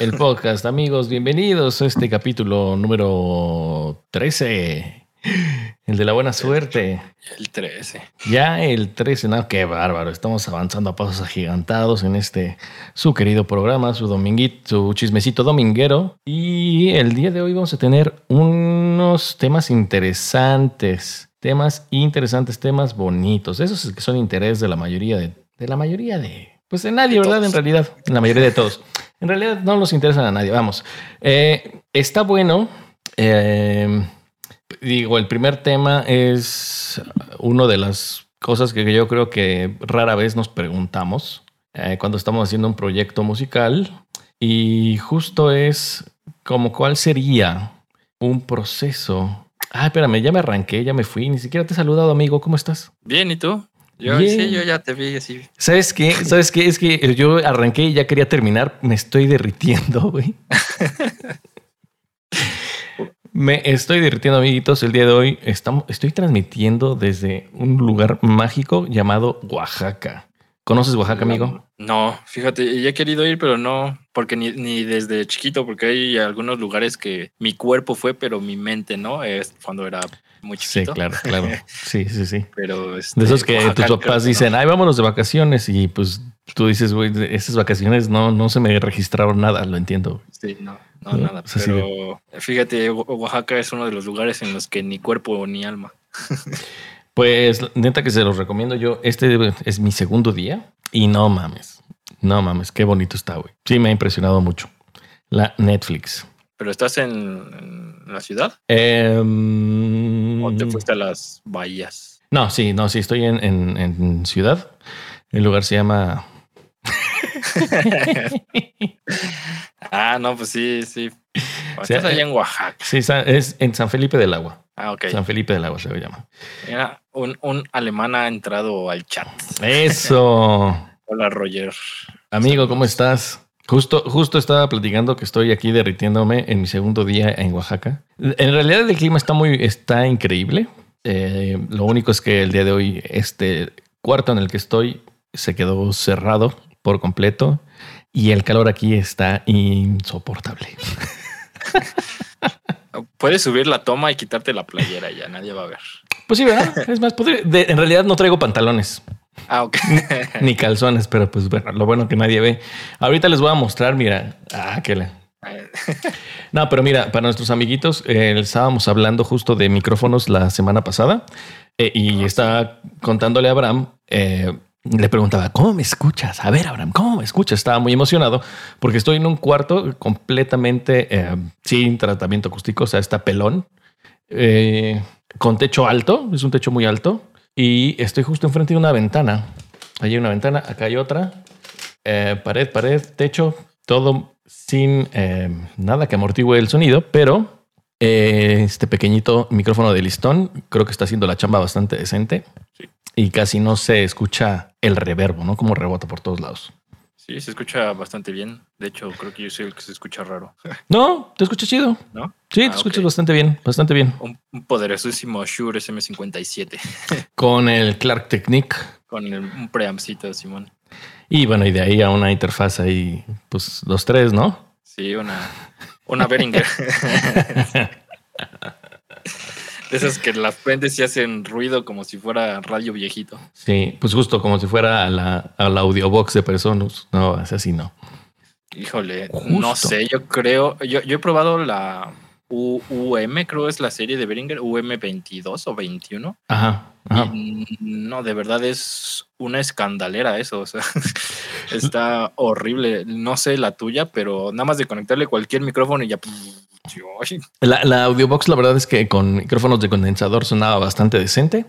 el podcast, amigos. Bienvenidos a este capítulo número 13. El de la buena suerte. El 13. Ya el 13, no, qué bárbaro. Estamos avanzando a pasos agigantados en este su querido programa, su dominguito, su chismecito dominguero. Y el día de hoy vamos a tener unos temas interesantes. Temas interesantes, temas bonitos. Esos que son interés de la mayoría de, de la mayoría de. Pues de nadie, ¿verdad? En realidad, en la mayoría de todos. En realidad no nos interesan a nadie. Vamos. Eh, está bueno. Eh, digo, el primer tema es una de las cosas que yo creo que rara vez nos preguntamos eh, cuando estamos haciendo un proyecto musical. Y justo es como cuál sería un proceso. Ah, espérame, ya me arranqué, ya me fui, ni siquiera te he saludado, amigo. ¿Cómo estás? Bien, ¿y tú? Yo sí, yo ya te vi así. ¿Sabes qué? ¿Sabes qué? Es que yo arranqué y ya quería terminar. Me estoy derritiendo, güey. Me estoy derritiendo, amiguitos. El día de hoy estamos, estoy transmitiendo desde un lugar mágico llamado Oaxaca. ¿Conoces Oaxaca, amigo? No, fíjate, ya he querido ir, pero no, porque ni, ni desde chiquito, porque hay algunos lugares que mi cuerpo fue, pero mi mente no, es cuando era muy Sí, claro, claro. Sí, sí, sí. Pero este, De esos que Oaxaca tus papás que dicen, no. ay, vámonos de vacaciones. Y pues tú dices, güey, de esas vacaciones no, no se me registraron nada, lo entiendo. Sí, no, no, ¿No? nada. Pero fíjate, Oaxaca es uno de los lugares en los que ni cuerpo ni alma. Pues neta que se los recomiendo yo. Este es mi segundo día y no mames. No mames, qué bonito está, güey. Sí, me ha impresionado mucho. La Netflix. Pero estás en, en la ciudad Em, o te fuiste a las bahías. No, sí, no, sí, estoy en, en- en ciudad. El lugar se llama. ah, no, pues sí, sí. sea, Estás allá eh, en Oaxaca. Sí, es en San Felipe del Agua. Ah, ok. San Felipe del Agua se llama. Mira, un, un alemán ha entrado al chat. Eso. Hola, Roger. Amigo, ¿cómo estás? Justo, justo estaba platicando que estoy aquí derritiéndome en mi segundo día en Oaxaca. En realidad el clima está muy, está increíble. Eh, lo único es que el día de hoy este cuarto en el que estoy se quedó cerrado por completo y el calor aquí está insoportable. Puedes subir la toma y quitarte la playera, ya nadie va a ver. Pues sí, ¿verdad? Es más, podría- de- en realidad no traigo pantalones Ah, ok. ni calzones, pero pues bueno, lo bueno que nadie ve. Ahorita les voy a mostrar, mira, ah, que la, No, pero mira, para nuestros amiguitos, eh, estábamos hablando justo de micrófonos la semana pasada eh, y estaba contándole a Abraham, eh, le preguntaba, ¿cómo me escuchas? A ver, Abraham, ¿cómo me escuchas? Estaba muy emocionado porque estoy en un cuarto completamente sin tratamiento acústico, o sea, está pelón, con techo alto, es un techo muy alto y estoy justo enfrente de una ventana. Allí hay una ventana, acá hay otra, eh, pared, pared, techo, todo sin eh, nada que amortigue el sonido, pero eh, este pequeñito micrófono de listón creo que está haciendo la chamba bastante decente Sí. y casi no se escucha el reverbo, ¿no? Como rebota por todos lados. Sí, se escucha bastante bien. De hecho, creo que yo soy el que se escucha raro. No, te escuchas chido. ¿No? Sí, te Ah, escuchas bastante bien, bastante bien. Un, un poderosísimo Shure SM57 Con el Clark Technique. con el- un preamcito, Simón. Y bueno, y de ahí a una interfaz ahí, pues los tres, ¿no? Sí, una, una Behringer. De esas que las prendes y hacen ruido como si fuera radio viejito. Sí, pues justo como si fuera a la, a la audiobox de personas. No, es así, no. Híjole, Justo. no sé, yo creo, yo, yo he probado la U- UM, creo es la serie de Behringer, UM22 o 21. Ajá, ajá. No, de verdad es una escandalera eso, o sea, está horrible. No sé la tuya, pero nada más de conectarle cualquier micrófono y ya... ay, La, la audiobox, la verdad es que con micrófonos de condensador sonaba bastante decente.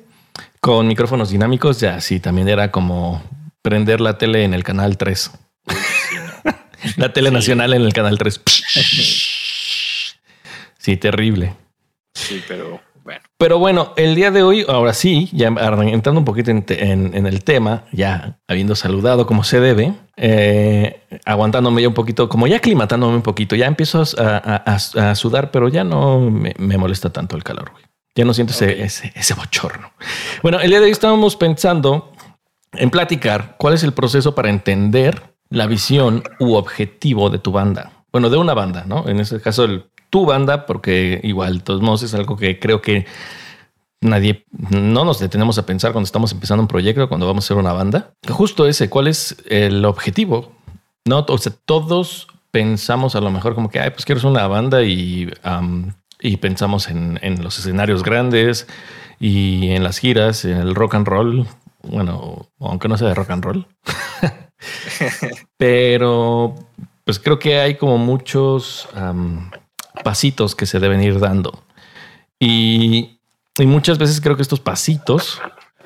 Con micrófonos dinámicos, ya sí, también era como prender la tele en el canal 3. la tele Sí. nacional en el canal 3. Sí, terrible. Sí, pero. Pero bueno, el día de hoy, ahora sí, ya entrando un poquito en, te- en- en el tema, ya habiendo saludado como se debe, eh, aguantándome ya un poquito, como ya aclimatándome un poquito, ya empiezo a, a- a- a sudar, pero ya no me, me molesta tanto el calor. güey. Ya no siento ese, ese bochorno. Bueno, el día de hoy estábamos pensando en platicar cuál es el proceso para entender la visión u objetivo de tu banda. bueno, de una banda, ¿no? En este caso, el, tu banda, porque igual, todos modos, es algo que creo que nadie, no nos detenemos a pensar cuando estamos empezando un proyecto, cuando vamos a hacer una banda. Justo ese, ¿cuál es el objetivo? No, o sea, todos pensamos a lo mejor como que, ay, pues quiero una banda y, y pensamos en, en, los escenarios grandes y en las giras, en el rock and roll. Bueno, aunque no sea de rock and roll. Pero pues creo que hay como muchos pasitos que se deben ir dando. Y, y, muchas veces creo que estos pasitos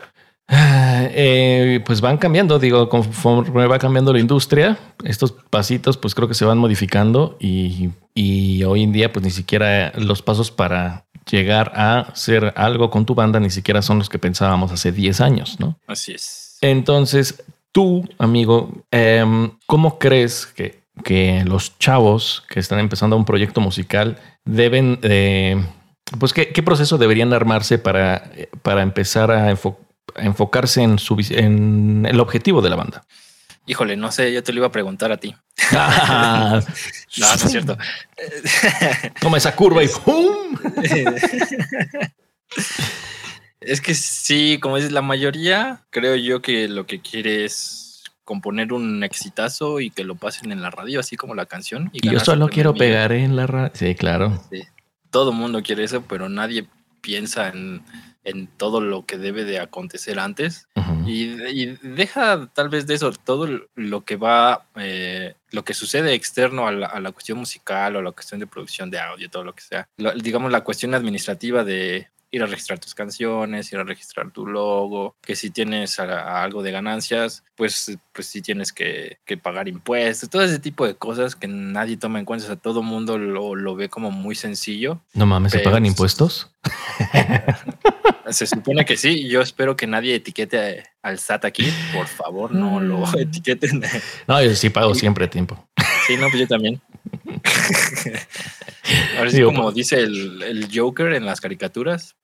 eh, pues van cambiando, digo, conforme va cambiando la industria, estos pasitos pues creo que se van modificando y, y hoy en día pues ni siquiera los pasos para llegar a hacer algo con tu banda ni siquiera son los que pensábamos hace 10 años, ¿no? Así es. Entonces, tú, amigo, em, ¿cómo crees que, que, los chavos que están empezando un proyecto musical deben, pues, ¿qué, ¿qué, proceso deberían armarse para, para empezar a, enfocarse en, su, en el objetivo de la banda? Híjole, no sé, yo te lo iba a preguntar a ti. no, no es cierto. Toma esa curva y ¡pum! es que sí, como dices, la mayoría creo yo que lo que quiere es componer un exitazo y que lo pasen en la radio, así como la canción. Y, yo solo quiero pegar en la radio. Sí, claro. Sí. Todo el mundo quiere eso, pero nadie piensa en en todo lo que debe de acontecer antes y, deja tal vez de eso todo lo que va, eh, lo que sucede externo a la, cuestión musical o la cuestión de producción de audio, todo lo que sea. digamos la cuestión administrativa de ir a registrar tus canciones, ir a registrar tu logo, que si tienes algo de ganancias, pues, pues sí tienes que, pagar impuestos, todo ese tipo de cosas que nadie toma en cuenta, o sea, todo el mundo lo, lo ve como muy sencillo. No mames, ¿se pagan impuestos? Se supone que sí. Yo espero que nadie etiquete al SAT aquí. Por favor, no lo mm. etiqueten. No, yo sí pago siempre tiempo. Sí, no, pues yo también. Ahora sí, como pues dice el, Joker en las caricaturas,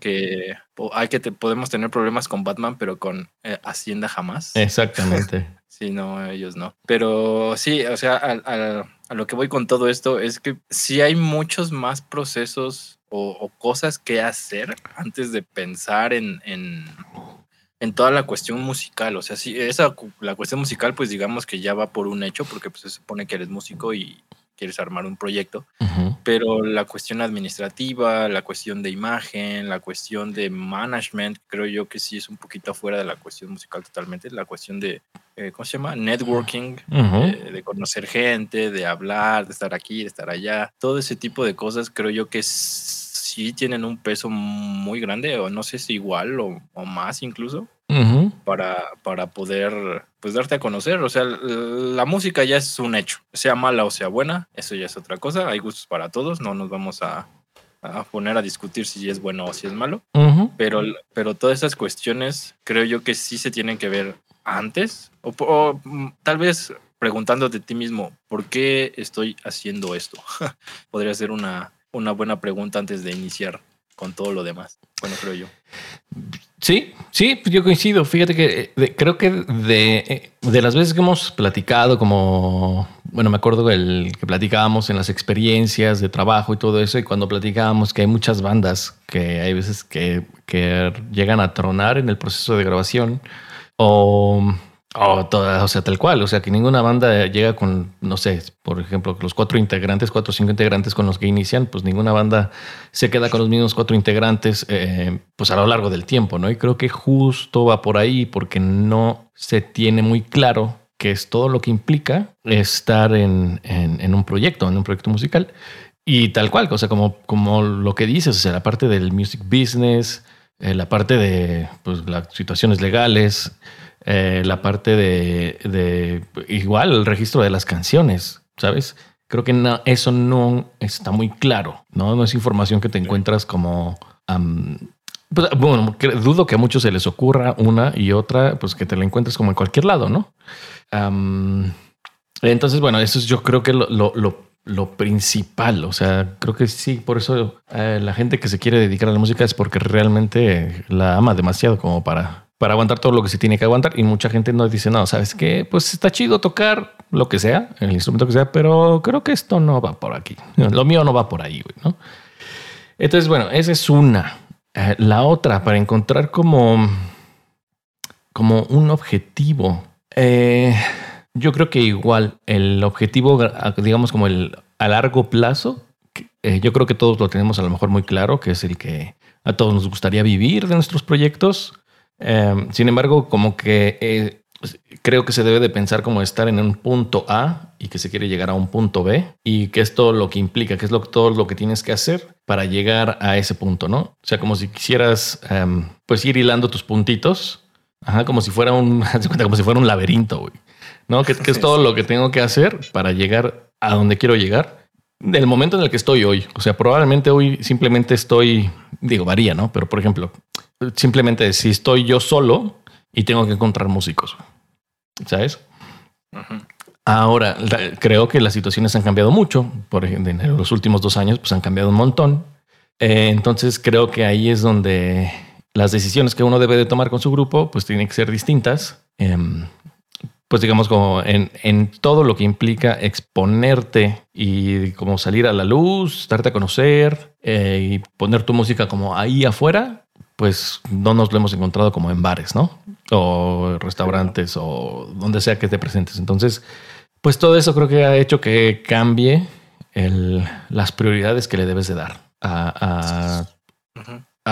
que hay que podemos tener problemas con Batman, pero con eh, Hacienda jamás. Exactamente. sí, no, ellos no. Pero sí, o sea, a lo que voy con todo esto es que sí hay muchos más procesos o, cosas que hacer antes de pensar en, en, toda la cuestión musical. O sea, si esa, la cuestión musical, pues digamos que ya va por un hecho, porque pues, se supone que eres músico y quieres armar un proyecto, pero la cuestión administrativa, la cuestión de imagen, la cuestión de management, creo yo que sí es un poquito afuera de la cuestión musical totalmente, la cuestión de, eh, ¿cómo se llama? Networking, eh, de conocer gente, de hablar, de estar aquí, de estar allá, todo ese tipo de cosas creo yo que sí tienen un peso muy grande, o no sé si igual o, o más incluso, para, para poder pues darte a conocer. O sea, la música ya es un hecho, sea mala o sea buena, eso ya es otra cosa. Hay gustos para todos, no nos vamos a, a poner a discutir si es bueno o si es malo. pero, pero todas esas cuestiones creo yo que sí se tienen que ver antes o, mm, tal vez preguntándote a ti mismo, ¿por qué estoy haciendo esto? Podría ser una, una buena pregunta antes de iniciar con todo lo demás. Bueno, creo yo. Sí, sí, yo coincido. Fíjate que creo que de, de, las veces que hemos platicado, como, bueno, me acuerdo el que platicábamos en las experiencias de trabajo y todo eso, y cuando platicábamos que hay muchas bandas que hay veces que, que llegan a tronar en el proceso de grabación o Oh, toda, o sea, tal cual. O sea, que ninguna banda llega con, no sé, por ejemplo, los cuatro integrantes, cuatro o cinco integrantes con los que inician, pues ninguna banda se queda con los mismos cuatro integrantes, eh, pues a lo largo del tiempo, ¿no? Y creo que justo va por ahí porque no se tiene muy claro qué es todo lo que implica estar en, en, un proyecto, en un proyecto musical. Y tal cual, o sea, como, como lo que dices, o sea, la parte del music business, eh, la parte de pues, las situaciones legales, eh, la parte de, igual el registro de las canciones, ¿sabes? Creo que eso no está muy claro, ¿no? No es información que te encuentras como... Pues, bueno, dudo que a muchos se les ocurra una y otra, pues que te la encuentres como en cualquier lado, ¿no? entonces, bueno, eso es yo creo que lo, lo, principal, o sea, creo que sí, por eso eh, la gente que se quiere dedicar a la música es porque realmente la ama demasiado como para para aguantar todo lo que se tiene que aguantar. Y mucha gente no dice, no, ¿sabes qué? Pues está chido tocar lo que sea, el instrumento que sea, pero creo que esto no va por aquí. Lo mío no va por ahí, güey, ¿no? Entonces, bueno, esa es una. Eh, la otra, para encontrar como, como un objetivo. Eh, yo creo que igual el objetivo, digamos como el a largo plazo, eh, yo creo que todos lo tenemos a lo mejor muy claro, que es el que a todos nos gustaría vivir de nuestros proyectos. Em, sin embargo, como que eh, pues, creo que se debe de pensar como estar en un punto A y que se quiere llegar a un punto B y que es todo lo que implica, que es lo, todo lo que tienes que hacer para llegar a ese punto, ¿no? O sea, como si quisieras em, pues ir hilando tus puntitos, ajá, como si fuera un, como si fuera un laberinto, güey, ¿no? Que, que es todo lo que tengo que hacer para llegar a donde quiero llegar del momento en el que estoy hoy. O sea, probablemente hoy simplemente estoy, digo, varía, ¿no? Pero por ejemplo, simplemente si estoy yo solo y tengo que encontrar músicos, ¿sabes? Ahora, creo que las situaciones han cambiado mucho. Por ejemplo, en los últimos dos años, pues han cambiado un montón. Eh, entonces creo que ahí es donde las decisiones que uno debe de tomar con su grupo, pues tienen que ser distintas. Em, pues digamos como en, todo lo que implica exponerte y como salir a la luz, darte a conocer eh, y poner tu música como ahí afuera, pues no nos lo hemos encontrado como en bares, ¿no? O restaurantes o donde sea que te presentes. Entonces, pues todo eso creo que ha hecho que cambie las prioridades que le debes de dar a,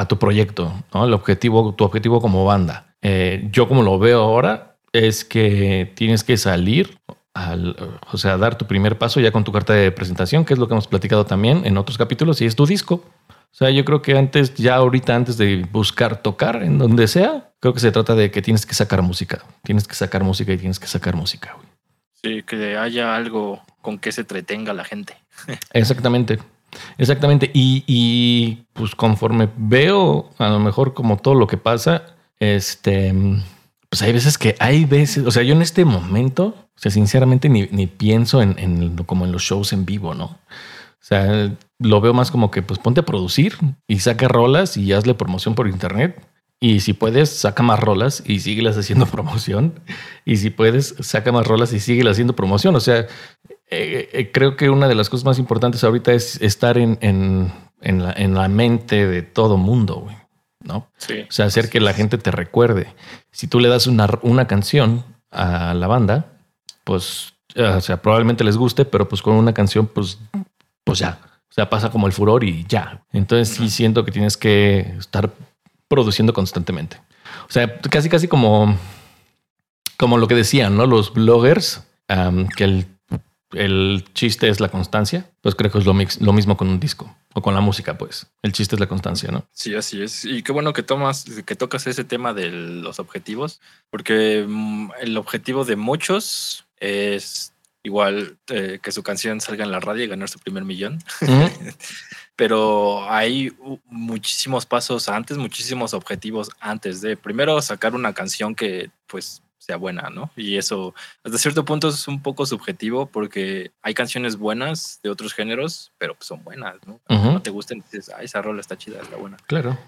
tu proyecto, ¿no? El objetivo, tu objetivo como banda. Eh, yo como lo veo ahora, es que tienes que salir al, o sea, dar tu primer paso ya con tu carta de presentación, que es lo que hemos platicado también en otros capítulos, y es tu disco. O sea, yo creo que antes, ya ahorita, antes de buscar tocar en donde sea, creo que se trata de que tienes que sacar música. Tienes que sacar música y tienes que sacar música. Sí, que haya algo con que se entretenga la gente. Exactamente. Exactamente. Y, y pues conforme veo a lo mejor como todo lo que pasa, este pues hay veces que hay veces, o sea, yo en este momento, o sea, sinceramente ni, pienso en, como en los shows en vivo, ¿no? O sea, lo veo más como que pues ponte a producir y saca rolas y hazle promoción por internet. Y si puedes, saca más rolas y síguelas haciendo promoción. Y si puedes, saca más rolas y síguelas haciendo promoción. O sea, eh, eh, creo que una de las cosas más importantes ahorita es estar en, en, en, la, en la mente de todo mundo, güey. ¿No? Sí. O sea, hacer que la gente te recuerde. Si tú le das una, una canción a la banda, pues, o sea, probablemente les guste, pero pues con una canción, pues, pues ya. O sea, pasa como el furor y ya. Entonces sí siento que tienes que estar produciendo constantemente. O sea, casi, casi como, como lo que decían, ¿no? Los bloggers, que el el chiste es la constancia, pues creo que es lo, lo, mismo con un disco o con la música, pues. El chiste es la constancia, ¿no? Sí, así es. Y qué bueno que tomas, que tocas ese tema de los objetivos, porque mm, el objetivo de muchos es igual eh, que su canción salga en la radio y ganar su primer millón. Pero hay muchísimos pasos antes, muchísimos objetivos antes de primero sacar una canción que pues sea buena, ¿no? Y eso hasta cierto punto es un poco subjetivo porque hay canciones buenas de otros géneros, pero pues son buenas, ¿no? No te gusten, dices, ah, esa rola está chida, está buena. Claro.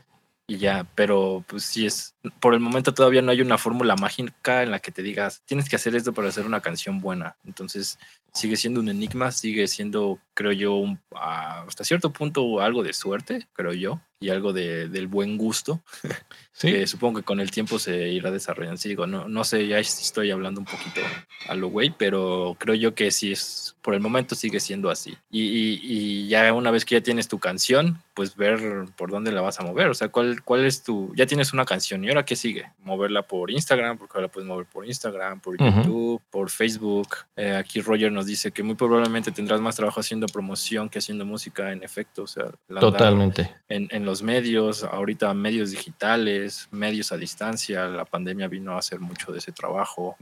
Y ya, pero pues sí es, por el momento todavía no hay una fórmula mágica en la que te digas, tienes que hacer esto para hacer una canción buena. Entonces sigue siendo un enigma, sigue siendo, creo yo, un, hasta cierto punto algo de suerte, creo yo y algo de, del buen gusto, ¿Sí? que supongo que con el tiempo se irá desarrollando. Sí, digo, no, no sé, ya estoy hablando un poquito a lo güey, pero creo yo que sí es, por el momento sigue siendo así. Y, y, ya una vez que ya tienes tu canción, pues ver por dónde la vas a mover, o sea, cuál, cuál es tu, ya tienes una canción y ahora qué sigue, moverla por Instagram, porque ahora puedes mover por Instagram, por YouTube, por Facebook. Eh, aquí Roger nos dice que muy probablemente tendrás más trabajo haciendo promoción que haciendo música en efecto, o sea, totalmente. En, en los medios, ahorita medios digitales, medios a distancia, la pandemia vino a hacer mucho de ese trabajo.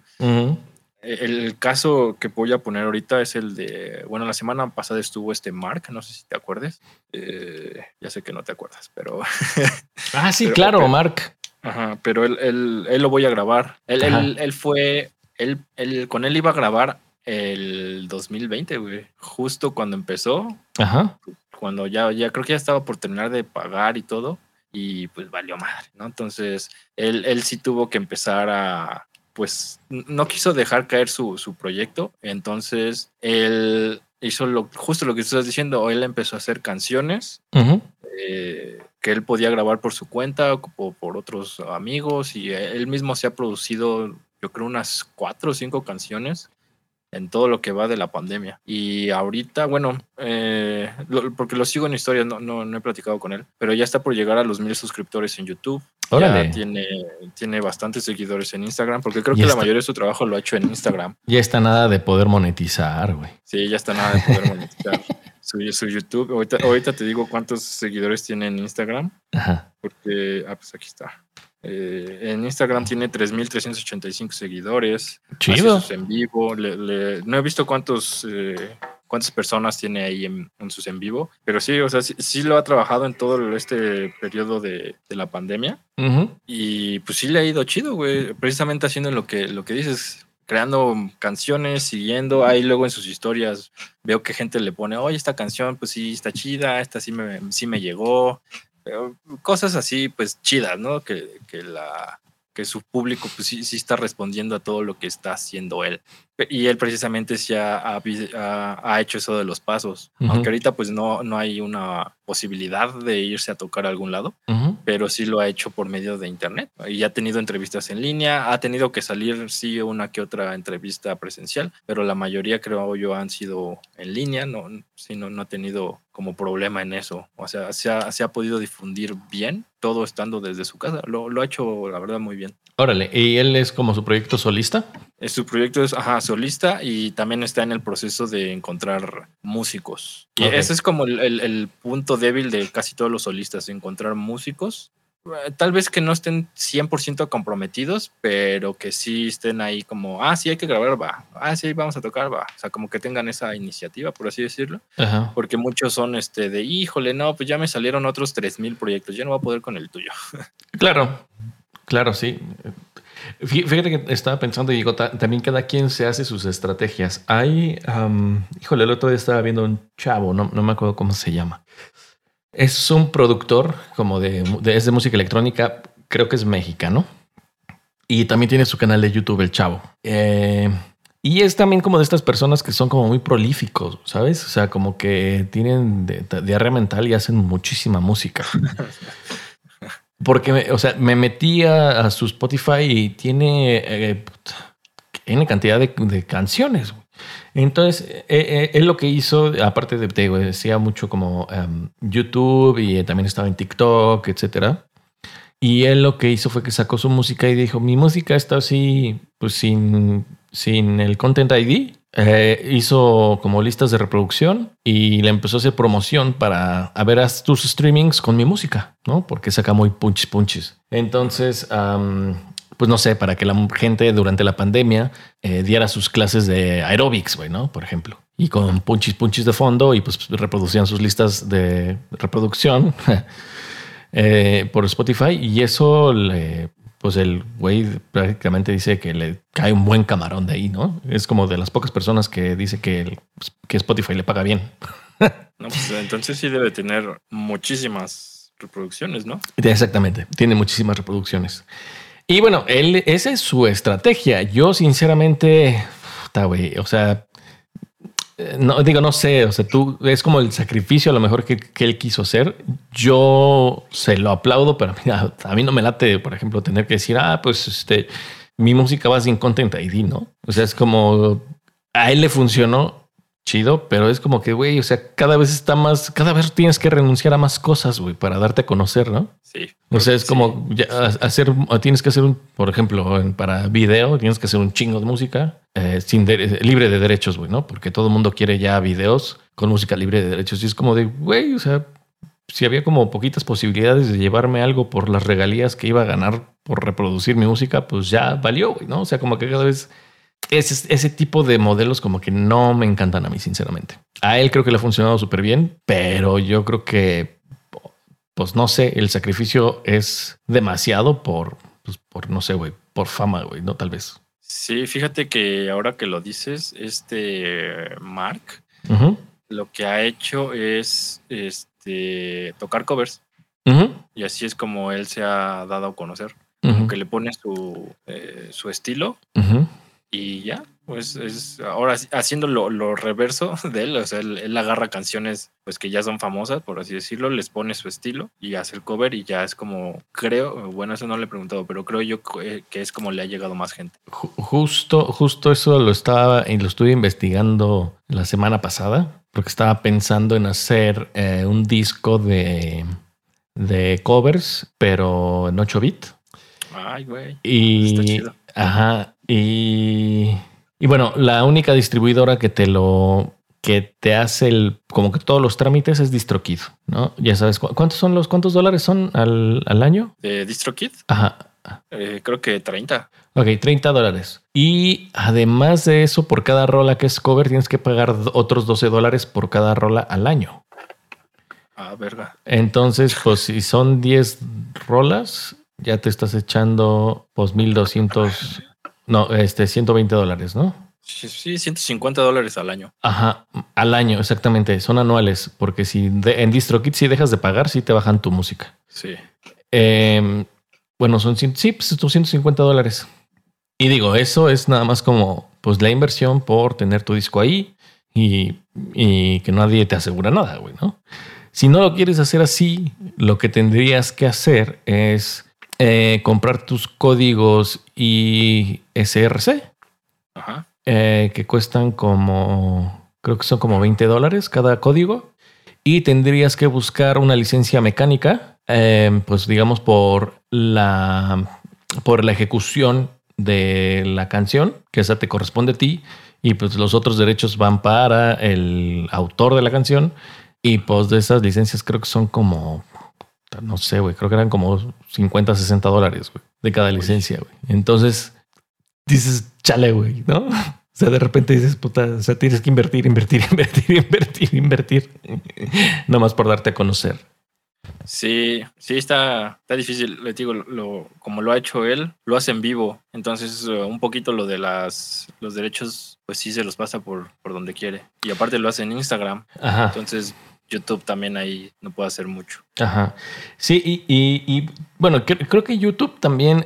E, el caso que voy a poner ahorita es el de, bueno, la semana pasada estuvo este Mark, no sé si te acuerdes, eh, ya sé que no te acuerdas, pero... ah, sí, claro, Mark. Ajá, pero él, él, lo voy a grabar. Él, él, él, fue, él, él, con él iba a grabar el 2020, güey, justo cuando empezó. Ajá cuando ya, ya creo que ya estaba por terminar de pagar y todo, y pues valió madre, ¿no? Entonces, él, él sí tuvo que empezar a, pues, no quiso dejar caer su, su proyecto, entonces él hizo lo, justo lo que estás diciendo, él empezó a hacer canciones eh, que él podía grabar por su cuenta o por otros amigos y él mismo se ha producido, yo creo, unas cuatro o cinco canciones en todo lo que va de la pandemia. Y ahorita, bueno, eh, porque lo sigo en historia, no, no, he platicado con él, pero ya está por llegar a los mil suscriptores en YouTube. Ya tiene, tiene bastantes seguidores en Instagram, porque creo que la mayoría de su trabajo lo ha hecho en Instagram. Ya está nada de poder monetizar, güey. Sí, ya está nada de poder monetizar. su, su, YouTube. Ahorita, ahorita, te digo cuántos seguidores tiene en Instagram. Ajá. Porque, ah, pues aquí está. Eh, en Instagram tiene 3.385 seguidores. Chido. en vivo. no he visto cuántos, eh, cuántas personas tiene ahí en, sus en vivo, pero sí, o sea, sí, lo ha trabajado en todo este periodo de, la pandemia. Y pues sí le ha ido chido, güey. Precisamente haciendo lo que, lo que dices, creando canciones, siguiendo. Ahí luego en sus historias veo que gente le pone, oye, esta canción, pues sí, está chida, esta sí me, sí me llegó cosas así, pues chidas, ¿no? Que, que, la, que su público pues, sí, sí, está respondiendo a todo lo que está haciendo él. Y él precisamente sí ha, ha, hecho eso de los pasos. Aunque ahorita pues no, no hay una posibilidad de irse a tocar a algún lado, pero sí lo ha hecho por medio de internet. Y ha tenido entrevistas en línea, ha tenido que salir sí una que otra entrevista presencial, pero la mayoría creo yo han sido en línea, no, sí, no, no ha tenido como problema en eso. O sea, se ha, se ha podido difundir bien, todo estando desde su casa. Lo, lo ha hecho, la verdad, muy bien. Órale, ¿y él es como su proyecto solista? Su proyecto es ajá, solista y también está en el proceso de encontrar músicos. Y ese es como el, punto débil de casi todos los solistas, encontrar músicos. Eh, tal vez que no estén 100% comprometidos, pero que sí estén ahí como, ah, sí, hay que grabar, va. Ah, sí, vamos a tocar, va. O sea, como que tengan esa iniciativa, por así decirlo. Porque muchos son este de, híjole, no, pues ya me salieron otros 3.000 proyectos, ya no voy a poder con el tuyo. Claro, claro, sí. Fíjate que estaba pensando y digo, también cada quien se hace sus estrategias. Hay, híjole, el otro día estaba viendo un chavo, no, no me acuerdo cómo se llama. Es un productor como de, es de música electrónica, creo que es mexicano. Y también tiene su canal de YouTube, el chavo. Eh, y es también como de estas personas que son como muy prolíficos, ¿sabes? O sea, como que tienen diarrea mental y hacen muchísima música. Porque, o sea, me metí a, su Spotify y tiene, eh, cantidad de, canciones. Entonces, eh, eh, él lo que hizo, aparte de, te decía mucho como em, YouTube y también estaba en TikTok, etcétera. Y él lo que hizo fue que sacó su música y dijo, mi música está así, pues sin, sin el Content ID, eh, hizo como listas de reproducción y le empezó a hacer promoción para a ver tus streamings con mi música, ¿no? Porque saca muy punches punches. Entonces, pues no sé, para que la gente durante la pandemia eh, diera sus clases de aerobics, güey, ¿no? Por ejemplo. Y con punches punches de fondo y pues reproducían sus listas de reproducción eh, por Spotify y eso le pues el güey prácticamente dice que le cae un buen camarón de ahí, ¿no? Es como de las pocas personas que dice que, que Spotify le paga bien. no, pues entonces sí debe tener muchísimas reproducciones, ¿no? Exactamente, tiene muchísimas reproducciones. Y bueno, él, esa es su estrategia. Yo sinceramente, está güey, o sea, no digo, no sé, o sea, tú es como el sacrificio a lo mejor que, él quiso hacer. Yo se lo aplaudo, pero mira, a mí no me late, por ejemplo, tener que decir, ah, pues este, mi música va sin Content ID, ¿no? O sea, es como a él le funcionó chido, pero es como que, güey, o sea, cada vez está más, cada vez tienes que renunciar a más cosas, güey, para darte a conocer, ¿no? Sí. O sea, es como hacer, tienes que hacer un, por ejemplo, para video, tienes que hacer un chingo de música eh, sin libre de derechos, güey, ¿no? Porque todo el mundo quiere ya videos con música libre de derechos. Y es como de, güey, o sea, si había como poquitas posibilidades de llevarme algo por las regalías que iba a ganar por reproducir mi música, pues ya valió, güey, ¿no? O sea, como que cada vez ese, ese tipo de modelos como que no me encantan a mí, sinceramente. A él creo que le ha funcionado súper bien, pero yo creo que, pues no sé, el sacrificio es demasiado por, pues, por no sé, güey, por fama, güey, no tal vez. Sí, fíjate que ahora que lo dices, este Mark lo que ha hecho es este tocar covers. Y así es como él se ha dado a conocer. Que le pone su, eh, su estilo y ya, pues es ahora haciendo lo, reverso de él, o sea, él, agarra canciones pues que ya son famosas, por así decirlo, les pone su estilo y hace el cover y ya es como, creo, bueno, eso no le he preguntado, pero creo yo que es como le ha llegado más gente. Justo, justo eso lo estaba y lo estuve investigando la semana pasada, porque estaba pensando en hacer eh, un disco de, de covers, pero en 8 bits. Ay, güey. Y, ajá, y, y bueno, la única distribuidora que te lo que te hace el como que todos los trámites es DistroKid, ¿no? Ya sabes cuántos son los cuántos dólares son al, al año de DistroKid. Ajá. Eh, creo que 30. Ok, 30 dólares. Y además de eso, por cada rola que es cover, tienes que pagar otros 12 dólares por cada rola al año. Ah, verga. Entonces, pues si son 10 rolas, ya te estás echando pues 1200 no, este, 120 dólares, ¿no? Sí, 150 dólares al año. Ajá, al año, exactamente. Son anuales, porque si en DistroKid si dejas de pagar, sí te bajan tu música. Sí. Em, bueno, son, sí, pues, 150 dólares. Y digo, eso es nada más como pues la inversión por tener tu disco ahí y, y que nadie te asegura nada, güey, ¿no? Si no lo quieres hacer así, lo que tendrías que hacer es eh, comprar tus códigos ISRC, eh, que cuestan como, creo que son como 20 dólares cada código, y tendrías que buscar una licencia mecánica, eh, pues digamos por la, por la ejecución de la canción, que esa te corresponde a ti, y pues los otros derechos van para el autor de la canción, y pues de esas licencias creo que son como no sé, güey, creo que eran como 50, 60 dólares, güey, de cada licencia, güey. Entonces dices, chale, güey, ¿no? O sea, de repente dices, puta, o sea, tienes que invertir, invertir, invertir, invertir, invertir, nomás por darte a conocer. Sí, sí, está, está difícil. Le digo, lo, como lo ha hecho él, lo hace en vivo. Entonces, uh, un poquito lo de las, los derechos, pues sí se los pasa por, por donde quiere. Y aparte lo hace en Instagram. Ajá. Entonces, YouTube también ahí no puede hacer mucho. Ajá. Sí, y, bueno, creo que YouTube también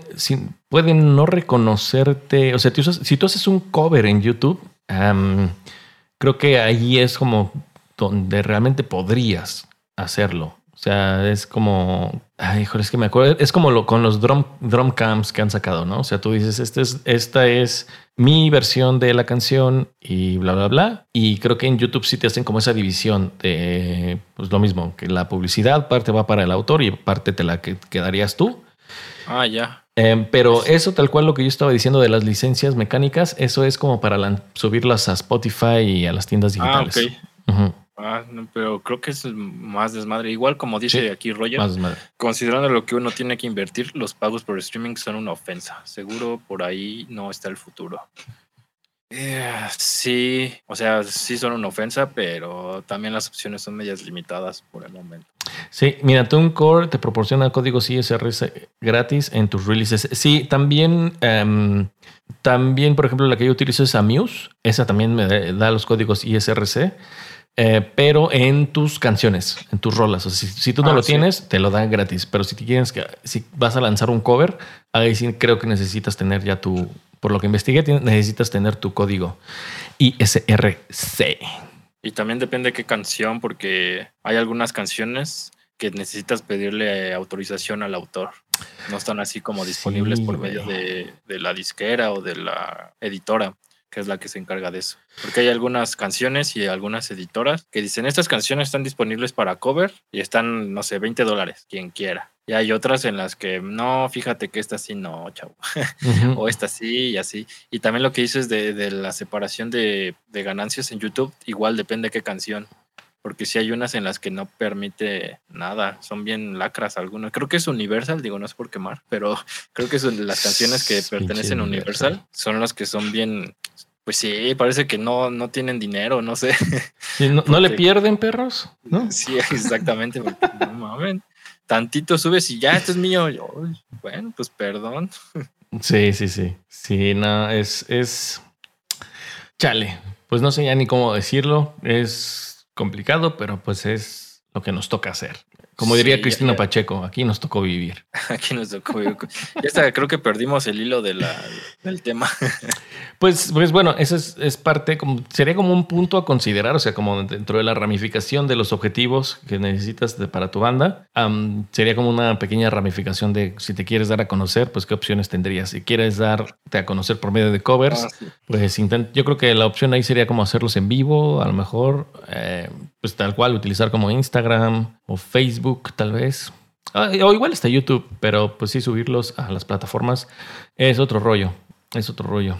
puede no reconocerte. O sea, si tú haces un cover en YouTube, creo que ahí es como donde realmente podrías hacerlo. O sea, es como. Ay, hijo, es que me acuerdo. Es como lo, con los drum, drum cams que han sacado, ¿no? O sea, tú dices, este es, esta es mi versión de la canción y bla, bla, bla. Y creo que en YouTube sí te hacen como esa división de, pues lo mismo, que la publicidad parte va para el autor y parte te la que quedarías tú. Ah, ya. Em, pero eso, tal cual lo que yo estaba diciendo de las licencias mecánicas, eso es como para subirlas a Spotify y a las tiendas digitales. Ah, ok. Ah, pero creo que es más desmadre. Igual como dice aquí Roger, considerando lo que uno tiene que invertir, los pagos por streaming son una ofensa. Seguro por ahí no está el futuro. Eh, sí, o sea, sí son una ofensa, pero también las opciones son medias limitadas por el momento. Sí, mira, TuneCore te proporciona códigos ISRS gratis en tus releases. Sí, también, em, también, por ejemplo, la que yo utilizo es Amuse. Esa también me da los códigos ISRC. Eh, pero en tus canciones, en tus rolas. O sea, si, tú no ah, lo tienes, te lo dan gratis. Pero si te quieres que, si vas a lanzar un cover, ahí sí creo que necesitas tener ya tu, por lo que investigué, necesitas tener tu código ISRC. Y también depende de qué canción, porque hay algunas canciones que necesitas pedirle autorización al autor. No están así como disponibles por medio de, de, la disquera o de la editora que es la que se encarga de eso. Porque hay algunas canciones y algunas editoras que dicen, estas canciones están disponibles para cover y están, no sé, 20 dólares, quien quiera. Y hay otras en las que, no, fíjate que esta sí no, chavo. o esta sí y así. Y también lo que dices de, de la separación de, de, ganancias en YouTube, igual depende de qué canción. Porque si hay unas en las que no permite nada, son bien lacras algunas. Creo que es Universal, digo, no es por quemar, pero creo que son las canciones que pertenecen a Universal son las que son bien pues sí, parece que no, no tienen dinero, no sé. no, le pierden perros? ¿No? Sí, exactamente. no mames. Tantito subes y ya, esto es mío. bueno, pues perdón. Sí, sí, sí. Sí, no, es, es. Chale. Pues no sé ya ni cómo decirlo. Es complicado, pero pues es lo que nos toca hacer. Como diría Cristina Pacheco, aquí nos tocó vivir. Aquí nos tocó vivir. Ya está, creo que perdimos el hilo de la, del tema. Pues, pues bueno, eso es, parte, como, sería como un punto a considerar, o sea, como dentro de la ramificación de los objetivos que necesitas para tu banda, sería como una pequeña ramificación de si te quieres dar a conocer, pues qué opciones tendrías. Si quieres darte a conocer por medio de covers, ah, pues yo creo que la opción ahí sería como hacerlos en vivo, a lo mejor, eh, pues tal cual, utilizar como Instagram o Facebook tal vez. Ah, o igual está YouTube, pero pues sí, subirlos a las plataformas es otro rollo, es otro rollo.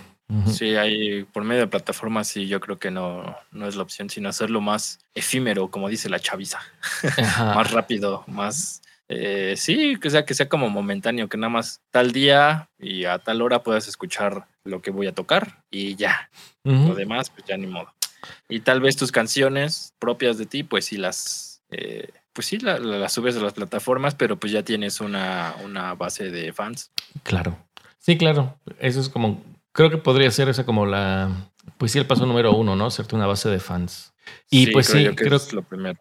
Sí, hay por medio de plataformas y yo creo que no, no es la opción, sino hacerlo más efímero, como dice la chaviza. más rápido, más eh, sí, que sea que sea como momentáneo, que nada más tal día y a tal hora puedas escuchar lo que voy a tocar y ya. Lo demás, pues ya ni modo. Y tal vez tus canciones propias de ti, pues sí las, eh, pues sí las subes a las plataformas, pero pues ya tienes una, una base de fans. Claro. Sí, claro. Eso es como Creo que podría ser esa como la, pues sí, el paso número uno, ¿no? Hacerte una base de fans. Y pues sí, creo,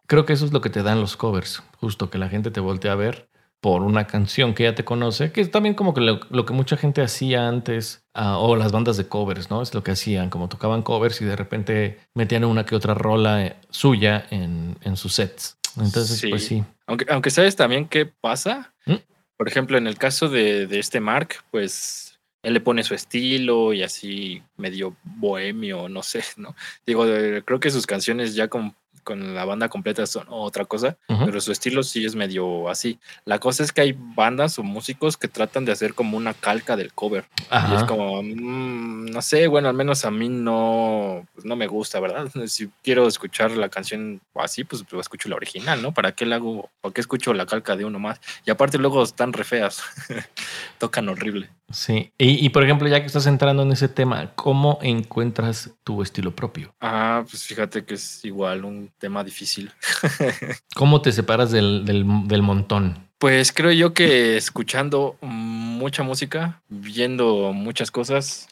creo que eso es lo que te dan los covers, justo que la gente te voltea a ver por una canción que ya te conoce, que es también como que lo, que mucha gente hacía antes, ah, o las bandas de covers, ¿no? Es lo que hacían, como tocaban covers y de repente metían una que otra rola eh, suya en, en sus sets. Entonces, pues sí. Aunque, aunque sabes también qué pasa. ¿Mm? Por ejemplo, en el caso de, de este Mark, pues él le pone su estilo y así medio bohemio, no sé, ¿no? Digo, creo que sus canciones ya con con la banda completa son otra cosa, pero su estilo sí es medio así. La cosa es que hay bandas o músicos que tratan de hacer como una calca del cover. Y es como, mm, no sé, bueno, al menos a mí no, pues no me gusta, ¿verdad? Si quiero escuchar la canción así, pues, pues escucho la original, ¿no? ¿Para qué la hago? ¿Para qué escucho la calca de uno más? Y aparte luego están re feas, tocan horrible. Sí, y, y, por ejemplo, ya que estás entrando en ese tema, ¿cómo encuentras tu estilo propio? Ah, pues fíjate que es igual un tema difícil. ¿Cómo te separas del, del, montón? Pues creo yo que escuchando mucha música, viendo muchas cosas,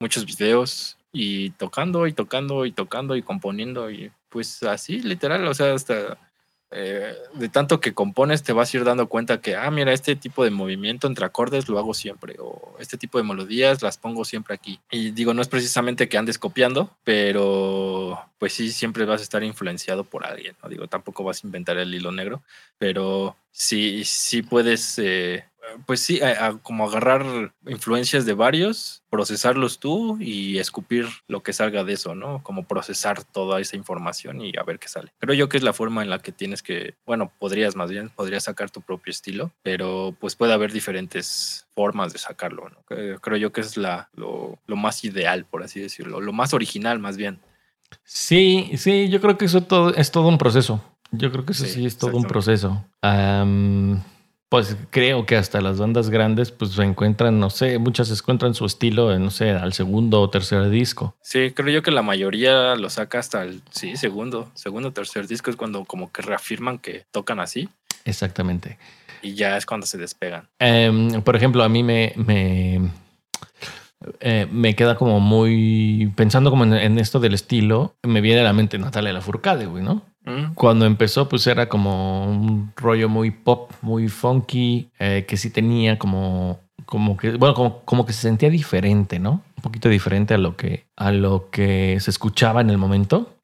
muchos videos y tocando y tocando y tocando y componiendo y pues así literal, o sea, hasta eh, de tanto que compones te vas a ir dando cuenta que, ah, mira, este tipo de movimiento entre acordes lo hago siempre, o este tipo de melodías las pongo siempre aquí. Y digo, no es precisamente que andes copiando, pero pues sí, siempre vas a estar influenciado por alguien, ¿no? Digo, tampoco vas a inventar el hilo negro, pero sí, sí puedes eh, pues sí, como agarrar influencias de varios, procesarlos tú y escupir lo que salga de eso, ¿no? Como procesar toda esa información y a ver qué sale. Creo yo que es la forma en la que tienes que, bueno, podrías más bien, podrías sacar tu propio estilo, pero pues puede haber diferentes formas de sacarlo, ¿no? Creo yo que es la, lo, más ideal, por así decirlo, lo más original más bien. Sí, sí, yo creo que eso todo, es todo un proceso. Yo creo que eso sí, es todo un proceso pues creo que hasta las bandas grandes pues se encuentran, no sé, muchas encuentran su estilo, no sé, al segundo o tercer disco. Sí, creo yo que la mayoría lo saca hasta el, sí, segundo, segundo o tercer disco es cuando como que reafirman que tocan así. Exactamente. Y ya es cuando se despegan. Em, por ejemplo, a mí me, me, eh, me queda como muy, pensando como en, esto del estilo, me viene a la mente Natalia Lafourcade, güey, ¿no? Cuando empezó, pues era como un rollo muy pop, muy funky, eh, que sí tenía como, como que, bueno, como, como, que se sentía diferente, ¿no? Un poquito diferente a lo que, a lo que se escuchaba en el momento.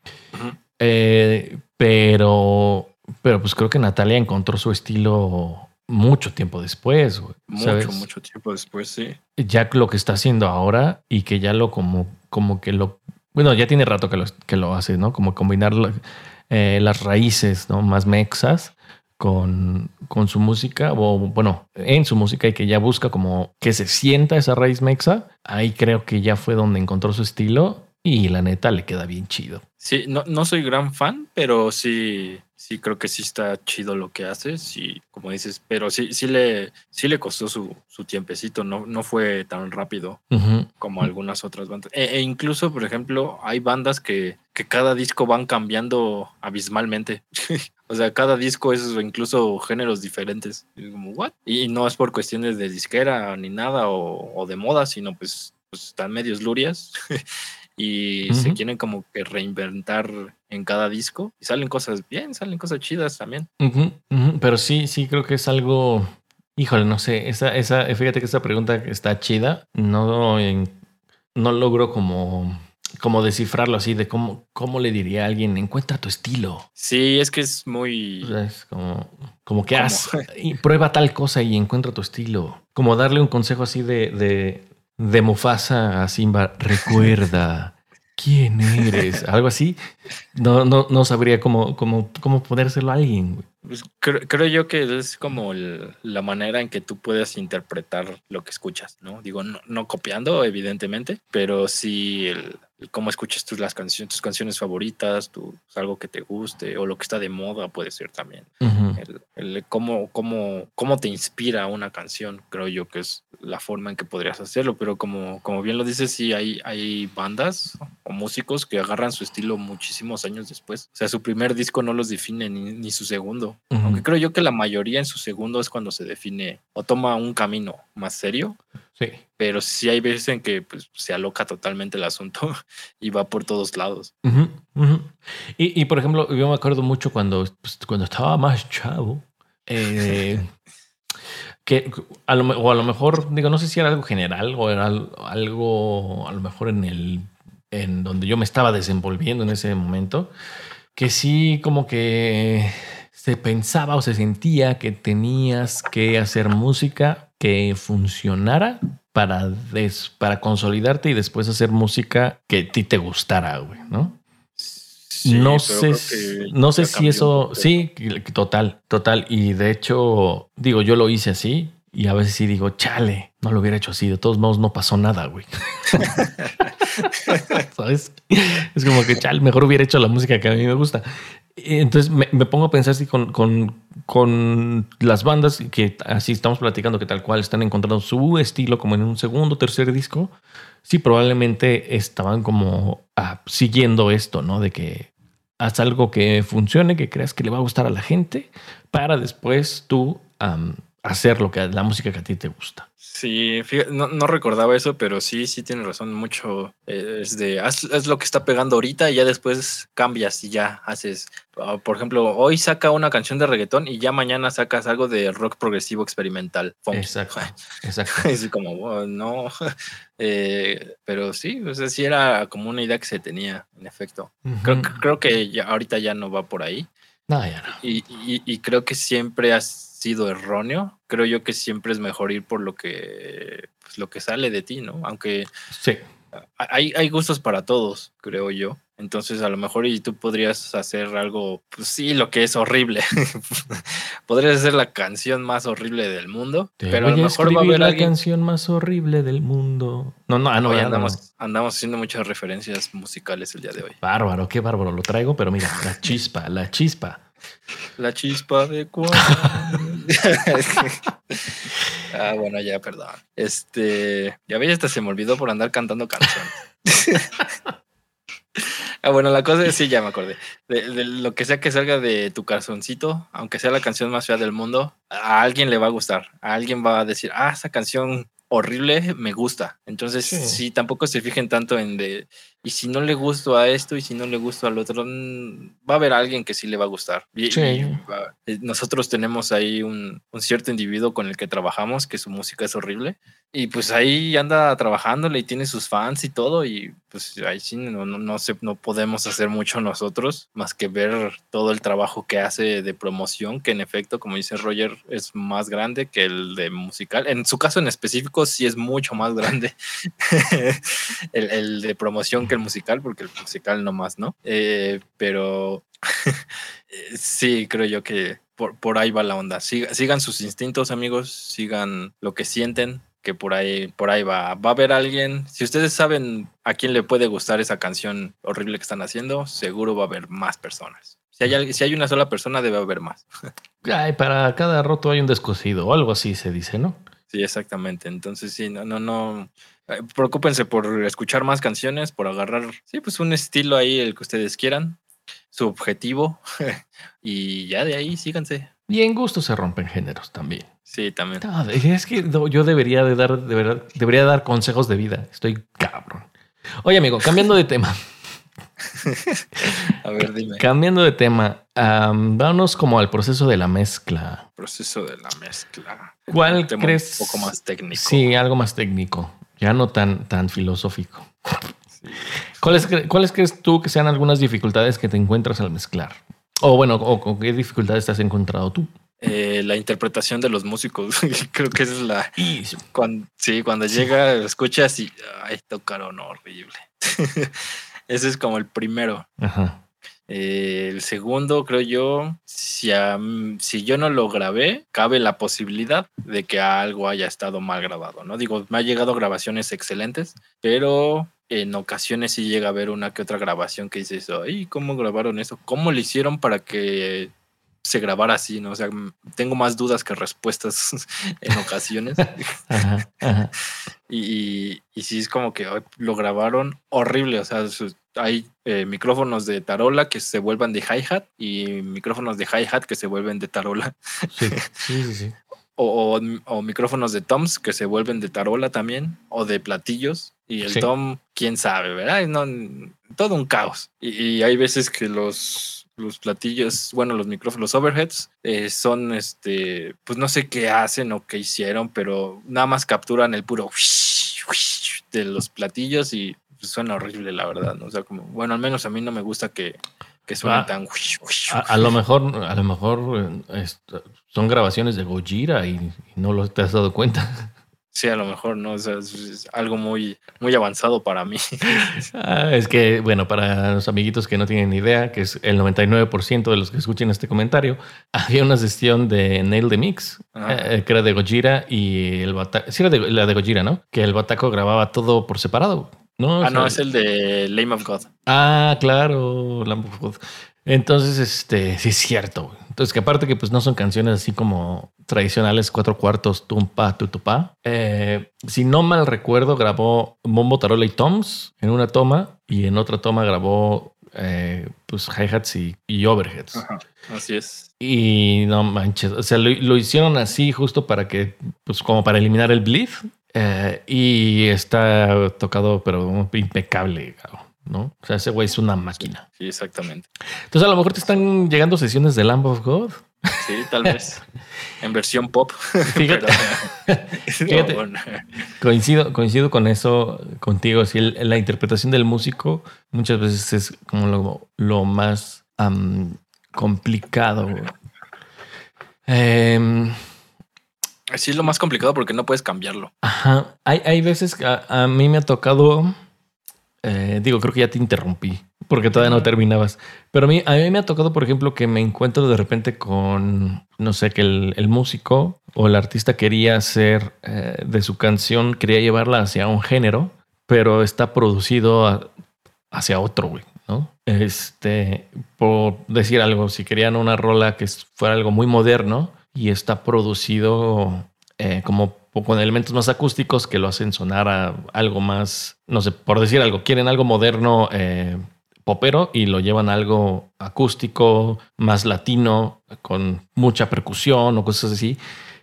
Eh, pero, pero pues creo que Natalia encontró su estilo mucho tiempo después, güey. Mucho, mucho tiempo después, sí. Ya lo que está haciendo ahora y que ya lo como, como que lo, bueno, ya tiene rato que lo, que lo hace, ¿no? Como combinar eh, las raíces ¿no? más mexas con, con, su música, o bueno, en su música y que ya busca como que se sienta esa raíz mexa, ahí creo que ya fue donde encontró su estilo y la neta le queda bien chido. Sí, no, no soy gran fan, pero sí, sí creo que sí está chido lo que hace, sí, como dices, pero sí, sí le, sí le costó su, su tiempecito, no, no fue tan rápido como algunas otras bandas. E, e, incluso, por ejemplo, hay bandas que, que cada disco van cambiando abismalmente. o sea, cada disco es incluso géneros diferentes. Y como, ¿what? Y no es por cuestiones de disquera ni nada o, o de moda, sino pues, pues están medios lurias y se quieren como que reinventar en cada disco y salen cosas bien, salen cosas chidas también. Pero sí, sí, creo que es algo. Híjole, no sé. Esa, esa, fíjate que esa pregunta está chida. No, no logro como como descifrarlo así de cómo, cómo le diría a alguien, encuentra tu estilo. Sí, es que es muy... es como, como que haz, y prueba tal cosa y encuentra tu estilo. Como darle un consejo así de, de, de Mufasa a Simba, recuerda quién eres, algo así. No, no, no sabría cómo, cómo, cómo ponérselo a alguien. Pues creo, yo que es como la manera en que tú puedes interpretar lo que escuchas, ¿no? Digo, no, no copiando, evidentemente, pero sí el, cómo escuchas tus, las canciones, tus canciones favoritas, tu, pues, algo que te guste o lo que está de moda puede ser también. el, cómo, cómo, cómo te inspira una canción, creo yo que es la forma en que podrías hacerlo, pero como, como bien lo dices, sí hay, hay bandas o músicos que agarran su estilo muchísimos años después. O sea, su primer disco no los define ni, ni su segundo. Aunque creo yo que la mayoría en su segundo es cuando se define o toma un camino más serio. Sí. Pero sí hay veces en que pues, se aloca totalmente el asunto y va por todos lados. Y, por ejemplo, yo me acuerdo mucho cuando, pues, cuando estaba más chavo. Eh, que a lo, o a lo mejor, digo, no sé si era algo general o era algo, a lo mejor en el, en donde yo me estaba desenvolviendo en ese momento, que sí como que se pensaba o se sentía que tenías que hacer música que funcionara para, para consolidarte y después hacer música que a ti te gustara, güey, ¿no? no sé, no sé si eso, sí, total, total. Y de hecho, digo, yo lo hice así y a veces sí digo, chale, no lo hubiera hecho así. De todos modos, no pasó nada, güey. ¿Sabes? Es como que chale, mejor hubiera hecho la música que a mí me gusta. Entonces me, pongo a pensar si con, con, las bandas que así estamos platicando, que tal cual están encontrando su estilo como en un segundo, tercer disco, sí probablemente estaban como ah, siguiendo esto, ¿no? De que haz algo que funcione, que creas que le va a gustar a la gente, para después tú hacer lo que la música que a ti te gusta. Sí, no, recordaba eso, pero sí, sí tiene razón mucho. Eh, es de, haz, lo que está pegando ahorita y ya después cambias y ya haces. Ah, por ejemplo, hoy saca una canción de reggaetón y ya mañana sacas algo de rock progresivo experimental. Exacto, exacto. Es como, oh, no. Eh, pero sí, o sea, sí era como una idea que se tenía, en efecto. creo, creo, que ya, ahorita ya no va por ahí. No, ya no. Y, y creo que siempre has sido erróneo. Creo yo que siempre es mejor ir por lo que, pues, lo que sale de ti, ¿no? Aunque sí. hay, hay gustos para todos, creo yo. Entonces, a lo mejor y tú podrías hacer algo, pues sí, lo que es horrible. podrías hacer la canción más horrible del mundo, pero a lo mejor va a haber la canción más horrible del mundo. No, no, ah, no, andamos, andamos haciendo muchas referencias musicales el día de hoy. Bárbaro, qué bárbaro, lo traigo, pero mira, la chispa, la chispa. La chispa de cuando. ah, bueno, ya, perdón. Este. Ya veis, hasta se me olvidó por andar cantando canciones. ah, bueno, la cosa es, sí, ya me acordé. De, lo que sea que salga de tu calzoncito, aunque sea la canción más fea del mundo, a alguien le va a gustar. A alguien va a decir, ah, esa canción horrible me gusta. Entonces, sí. tampoco se fijen tanto en de, y si no le gusto a esto y si no le gusto al otro, va a haber alguien que sí le va a gustar. Y, eh, nosotros tenemos ahí un, un, cierto individuo con el que trabajamos, que su música es horrible, y pues ahí anda trabajándole y tiene sus fans y todo, y pues ahí sí no, no, no, no podemos hacer mucho nosotros, más que ver todo el trabajo que hace de promoción, que en efecto, como dice Roger, es más grande que el de musical. En su caso en específico, sí es mucho más grande el, el de promoción que el musical, porque el musical no más, ¿no? Eh, pero sí, creo yo que por, por ahí va la onda. sigan sus instintos, amigos, sigan lo que sienten, que por ahí, por ahí va. Va a haber alguien. Si ustedes saben a quién le puede gustar esa canción horrible que están haciendo, seguro va a haber más personas. Si hay, si hay una sola persona, debe haber más. Ay, para cada roto hay un descosido o algo así se dice, ¿no? Sí, exactamente. Entonces, sí, no, no, no. Eh, preocúpense por escuchar más canciones, por agarrar, sí, pues un estilo ahí, el que ustedes quieran, su objetivo, y ya de ahí síganse. Y en gusto se rompen géneros también. Sí, también. es que yo debería de dar, de verdad, debería dar consejos de vida. Estoy cabrón. Oye, amigo, cambiando de tema. A ver, dime. Cambiando de tema, am, vámonos como al proceso de la mezcla. Proceso de la mezcla. ¿Cuál crees? Un poco más técnico. Sí, algo más técnico, ya no tan, tan filosófico. Sí. ¿Cuáles, cre- ¿Cuáles crees tú que sean algunas dificultades que te encuentras al mezclar? O bueno, o con qué dificultades te has encontrado tú. Eh, la interpretación de los músicos. Creo que esa es la. Cuando, sí, cuando llega, escuchas y. Ay, tocaron horrible. Ese es como el primero. Ajá. Eh, el segundo, creo yo, si, a- si yo no lo grabé, cabe la posibilidad de que algo haya estado mal grabado, ¿no? Digo, me ha llegado grabaciones excelentes, pero en ocasiones sí llega a haber una que otra grabación que dices, ay, ¿cómo grabaron eso? ¿Cómo lo hicieron para que se grabara así, ¿no? O sea, tengo más dudas que respuestas en ocasiones. Ajá, ajá. Y, y, y sí es como que lo grabaron horrible. O sea, hay eh, micrófonos de tarola que se vuelvan de hi-hat y micrófonos de hi-hat que se vuelven de tarola. Sí, sí, sí, sí. O, o- o micrófonos de toms que se vuelven de tarola también. O de platillos. Y el Sí. tom, quién sabe, ¿verdad? No, todo un caos. Y, y hay veces que los, los platillos, bueno, los micrófonos, los overheads, eh, son este, pues no sé qué hacen o qué hicieron, pero nada más capturan el puro de los platillos y suena horrible, la verdad. ¿no? O sea, como, bueno, al menos a mí no me gusta que, que suene Ah, tan. A, a lo mejor, a lo mejor eh, son grabaciones de Gojira y, y no lo te has dado cuenta. Sí, a lo mejor, ¿no? O sea, es, es algo muy, muy avanzado para mí. Ah, es que, bueno, para los amiguitos que no tienen idea, que es el 99% de los que escuchen este comentario, había una sesión de Nail the Mix, Ajá. eh, que era de Gojira y el Bataco. Sí, era de, la de Gojira, ¿no? Que el Bataco grababa todo por separado. ¿No? Ah, no, es el de Lame of God. Ah, claro, Lamb of God. Entonces, este, sí es cierto. Entonces, que aparte que pues no son canciones así como tradicionales, cuatro cuartos, tumpa, tutupá. Eh, si no mal recuerdo, grabó Mombo, Tarola y Toms en una toma y en otra toma grabó eh, pues hi-hats y, y overheads. Ajá, así es. Y no manches, o sea, lo, lo hicieron así justo para que, pues como para eliminar el bleed. Eh, y está tocado, pero impecable, ¿no? O sea, ese güey es una máquina. Sí, exactamente. Entonces, a lo mejor te están llegando sesiones de Lamb of God. Sí, tal vez. en versión pop. Fíjate. Pero- Fíjate. bueno, Coincido, coincido con eso contigo. Si la interpretación del músico muchas veces es como lo, lo más complicado. Sí, es lo más complicado porque no puedes cambiarlo. Ajá. Hay, hay veces que a, a mí me ha tocado. eh, digo, creo que ya te interrumpí porque todavía no terminabas. Pero a mí, a mí me ha tocado, por ejemplo, que me encuentro de repente con, no sé, que el, el músico o el artista quería hacer eh, de su canción, quería llevarla hacia un género, pero está producido a- hacia otro, güey, ¿no? Este, por decir algo, si querían una rola que fuera algo muy moderno y está producido eh, como con elementos más acústicos que lo hacen sonar a algo más, no sé, por decir algo, quieren algo moderno, eh, popero y lo llevan a algo acústico, más latino, con mucha percusión o cosas así,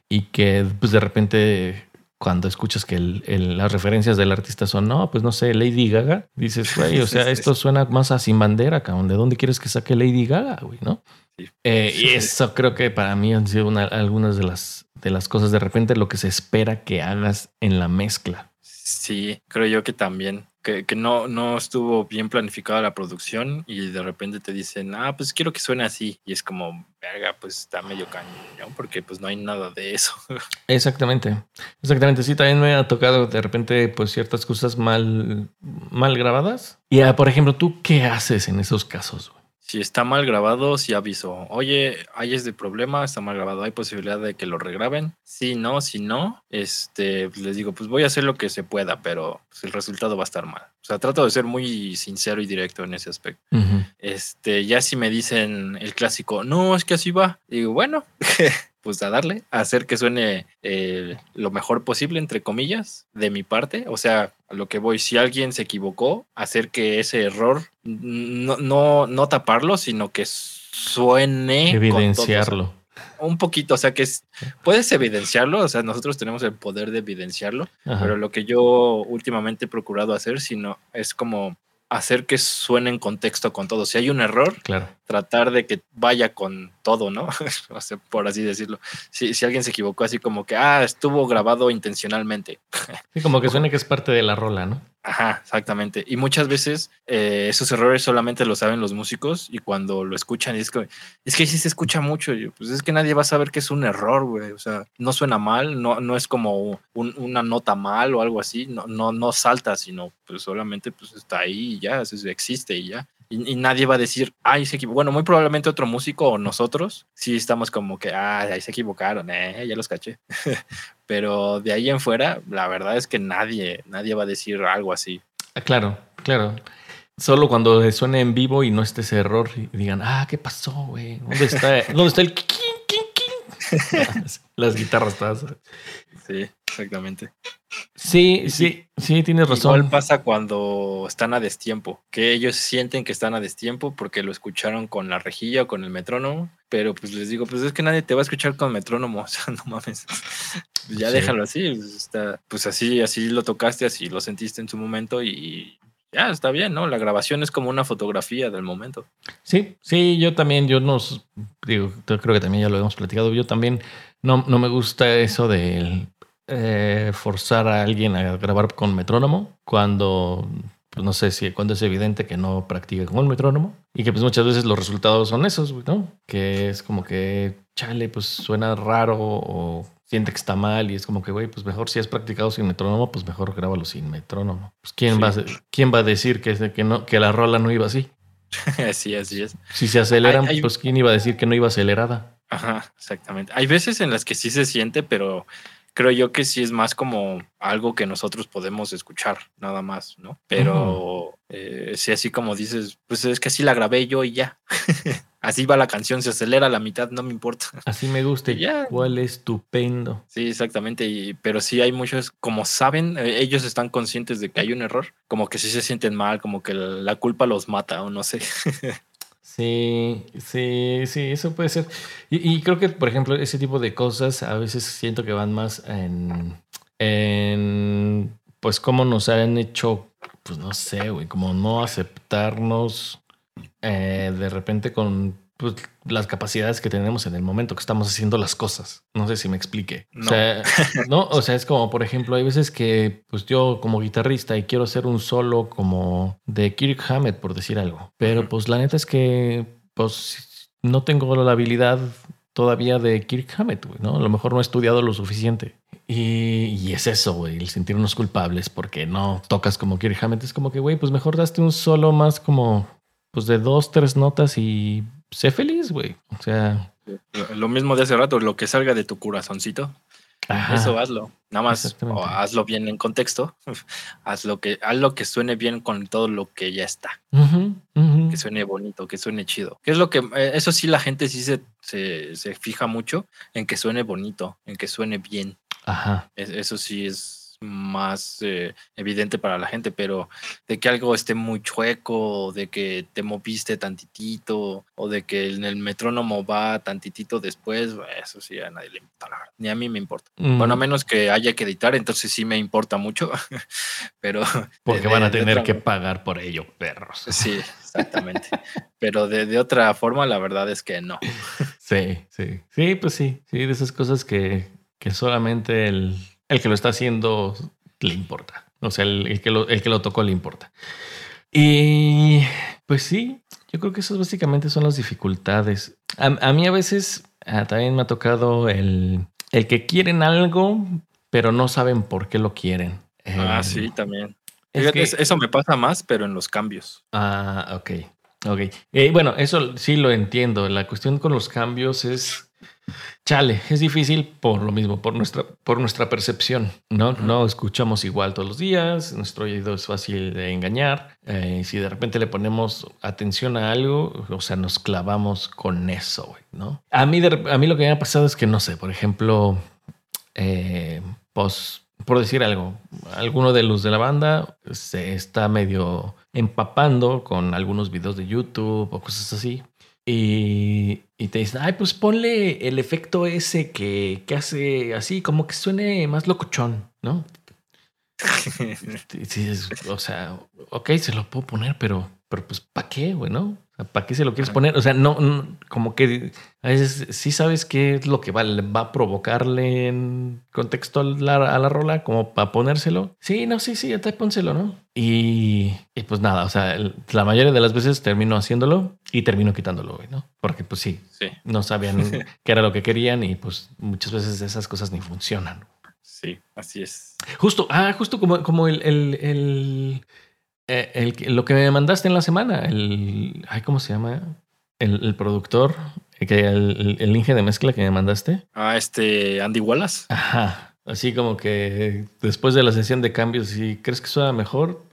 y que pues de repente cuando escuchas que el- el- las referencias del artista son, no, pues no sé, Lady Gaga, dices, güey, o sea, esto suena más a Sin Bandera, cabrón, ¿de dónde quieres que saque Lady Gaga, güey, no? Sí. Eh, y eso creo que para mí han sido una- algunas de las, de las cosas de repente lo que se espera que hagas en la mezcla. Sí, creo yo que también. Que, que no, no estuvo bien planificada la producción y de repente te dicen, ah, pues quiero que suene así. Y es como, verga, pues está medio cañón, porque pues no hay nada de eso. Exactamente, exactamente. Sí, también me ha tocado de repente pues ciertas cosas mal, mal grabadas. Y ah, por ejemplo, ¿tú qué haces en esos casos? güey? Si está mal grabado, sí aviso. Oye, hay este problema, está mal grabado, hay posibilidad de que lo regraben. Si no, si no, este, pues les digo, pues voy a hacer lo que se pueda, pero pues, el resultado va a estar mal. O sea, trato de ser muy sincero y directo en ese aspecto. Este, ya si me dicen el clásico, no, es que así va, digo, bueno, pues a darle, a hacer que suene eh, lo mejor posible, entre comillas, de mi parte. O sea, a lo que voy, si alguien se equivocó, hacer que ese error no, no, no taparlo, sino que suene. con Evidenciarlo. un poquito, o sea, que es, puedes evidenciarlo, o sea, nosotros tenemos el poder de evidenciarlo, Ajá. pero lo que yo últimamente he procurado hacer, sino es como hacer que suene en contexto con todo. Si hay un error, Claro. tratar de que vaya con todo, ¿no? O sea, por así decirlo. Si, si alguien se equivocó así como que, ah, estuvo grabado intencionalmente. Sí, como que suena que es parte de la rola, ¿no? Ajá, exactamente. Y muchas veces eh, esos errores solamente lo saben los músicos y cuando lo escuchan es que, es que sí se escucha mucho. y pues es que nadie va a saber que es un error, güey. O sea, no suena mal, no, no es como un- una nota mal o algo así, no, no, no salta, sino pues solamente pues está ahí y ya, existe y ya. Y, nadie va a decir, ay, se equivocó. Bueno, muy probablemente otro músico o nosotros sí estamos como que, ah, ahí se equivocaron, eh, ya los caché. Pero de ahí en fuera, la verdad es que nadie, nadie va a decir algo así. Ah, claro, claro. Solo cuando suene en vivo y no esté ese error y digan, ah, ¿qué pasó, güey? ¿Dónde está, ¿dónde está el? Las guitarras todas. Sí, exactamente. Sí, sí, sí, tienes razón. Igual pasa cuando están a destiempo, que ellos sienten que están a destiempo porque lo escucharon con la rejilla o con el metrónomo, pero pues les digo, pues es que nadie te va a escuchar con metrónomo, o sea, no mames. Pues ya Sí. déjalo así, pues, está, pues así, así lo tocaste, así lo sentiste en su momento y ya está bien, ¿no? La grabación es como una fotografía del momento. Sí, sí, yo también, yo nos digo, yo creo que también ya lo hemos platicado. Yo también no, no me gusta eso de eh, forzar a alguien a grabar con metrónomo cuando, pues no sé si cuando es evidente que no practica con el metrónomo y que pues muchas veces los resultados son esos, ¿no? Que es como que, chale, pues suena raro o siente que está mal y es como que, güey, pues mejor si has practicado sin metrónomo, pues mejor grábalo sin metrónomo. Pues quién, Sí. va, a, quién va a decir que, que, no, que la rola no iba así. así, así es. Si se aceleran, Hay- hay- pues quién iba a decir que no iba acelerada. Ajá, exactamente. Hay veces en las que sí se siente, pero creo yo que sí es más como algo que nosotros podemos escuchar, nada más, ¿no? Pero eh, sí, así como dices, pues es que así la grabé yo y ya. así va la canción, se acelera a la mitad, no me importa. Así me gusta. Ya. ¿Cuál estupendo? Sí, exactamente. Y, pero sí hay muchos, como saben, eh, ellos están conscientes de que hay un error, como que sí se sienten mal, como que la, la culpa los mata o no sé. Sí, sí, sí, eso puede ser. Y, y creo que, por ejemplo, ese tipo de cosas a veces siento que van más en, en pues, cómo nos han hecho, pues, no sé, güey, como no aceptarnos eh, de repente con pues, las capacidades que tenemos en el momento que estamos haciendo las cosas. No sé si me explique. No. O sea, no, o sea, es como, por ejemplo, hay veces que, pues, yo como guitarrista y quiero hacer un solo como de Kirk Hammett, por decir algo. Pero, pues, la neta es que, pues, no tengo la habilidad todavía de Kirk Hammett, güey, ¿no? A lo mejor no he estudiado lo suficiente. Y, y es eso, güey, el sentirnos culpables porque no tocas como Kirk Hammett. Es como que, güey, pues mejor daste un solo más como, pues de dos, tres notas y sé feliz, güey. O sea, Lo- mismo de hace rato, lo que salga de tu corazoncito, ajá. Eso hazlo. Nada más o hazlo bien en contexto. haz lo que, haz lo que suene bien con todo lo que ya está. Que suene bonito, que suene chido. Que es lo que, eh, eso sí, la gente sí se, se, se fija mucho en que suene bonito, en que suene bien. Ajá. Es- eso sí es más eh, evidente para la gente, pero de que algo esté muy chueco, de que te moviste tantitito, o de que en el metrónomo va tantitito después, eso sí a nadie le importa, la verdad. Ni a mí me importa. Bueno, a Mm, menos que haya que editar, entonces sí me importa mucho, pero... Porque de- van a tener que pagar por ello, perros. Sí, exactamente. pero de, de otra forma, la verdad es que no. Sí, sí. Sí, pues sí. Sí, de esas cosas que, que solamente el, el que lo está haciendo le importa. O sea, el, el que lo, el que lo tocó le importa. Y pues sí, yo creo que esas básicamente son las dificultades. A, a mí a veces ah, también me ha tocado el, el que quieren algo, pero no saben por qué lo quieren. Ah, Eh, sí, también. es Fíjate, que- es- Eso me pasa más, pero en los cambios. Ah, ok. Ok. Eh, bueno, eso sí lo entiendo. La cuestión con los cambios es. Chale, es difícil por lo mismo, por nuestra, por nuestra percepción. No, no escuchamos igual todos los días. Nuestro oído es fácil de engañar. Eh, si de repente le ponemos atención a algo, o sea, nos clavamos con eso, ¿no? A mí, de a mí lo que me ha pasado es que no sé, por ejemplo, eh, pues, por decir algo, alguno de los de la banda se está medio empapando con algunos videos de YouTube o cosas así. Y, y te dicen, ay, pues ponle el efecto ese que, que hace así, como que suene más locochón, ¿no? O sea, ok, se lo puedo poner, pero, pero pues, ¿para qué, güey, no? O sea, ¿Para qué se lo quieres poner? O sea, no, no, como que a veces sí sabes qué es lo que va, va a provocarle en contexto a la, a la rola, como para ponérselo. Sí, no, sí, sí, ya te pónselo, ¿no? Y, y pues nada, o sea, la mayoría de las veces termino haciéndolo y termino quitándolo, ¿no? Porque pues sí, Sí, no sabían qué era lo que querían y pues muchas veces esas cosas ni funcionan. sí, así es. Justo, ah, justo como, como el, el, el, eh, el que- lo que me mandaste en la semana, el, ay, ¿cómo se llama? El, el productor, que el, el, el Inge de mezcla que me mandaste. Ah, este Andy Wallace. Ajá, así como que después de la sesión de cambios, si crees que suena mejor,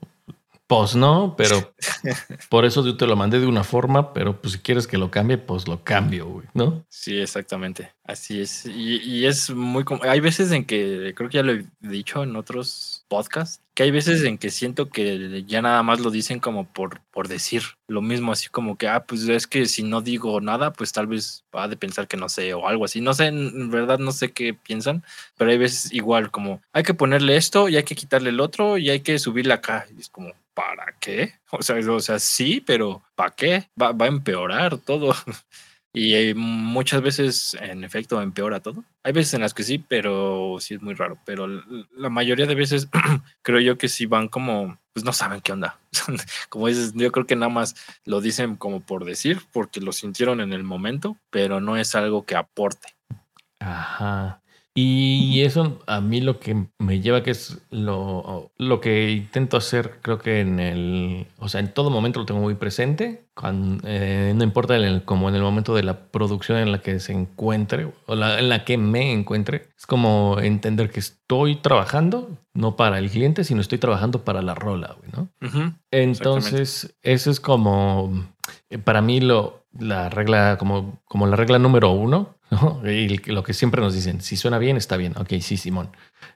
pues no, pero por eso yo te lo mandé de una forma, pero pues si quieres que lo cambie, pues lo cambio, güey, ¿no? Sí, exactamente. Así es. Y, y es muy... Hay veces en que, creo que ya lo he dicho en otros podcasts, que hay veces en que siento que ya nada más lo dicen como por, por decir lo mismo, así como que, ah, pues es que si no digo nada, pues tal vez va de pensar que no sé o algo así. No sé, en verdad no sé qué piensan, pero hay veces igual como, hay que ponerle esto y hay que quitarle el otro y hay que subirle acá. Y es como, ¿para qué? O sea, o sea sí, pero ¿para qué? Va, va a empeorar todo. Y eh, muchas veces, en efecto, empeora todo. Hay veces en las que sí, pero sí es muy raro. Pero la mayoría de veces creo yo que sí van como, pues no saben qué onda. como dices, yo creo que nada más lo dicen como por decir, porque lo sintieron en el momento, pero no es algo que aporte. Ajá. Y eso a mí lo que me lleva, que es lo, lo que intento hacer, creo que en el, o sea, en todo momento lo tengo muy presente, cuan- eh, no importa en el- como en el momento de la producción en la que se encuentre o la, en la que me encuentre, es como entender que estoy trabajando, no para el cliente, sino estoy trabajando para la rola, güey, ¿no? Entonces, eso es como, eh, para mí, lo, la regla, como, como la regla número uno, ¿no? Y lo que siempre nos dicen, si suena bien, está bien. Ok, sí, Simón.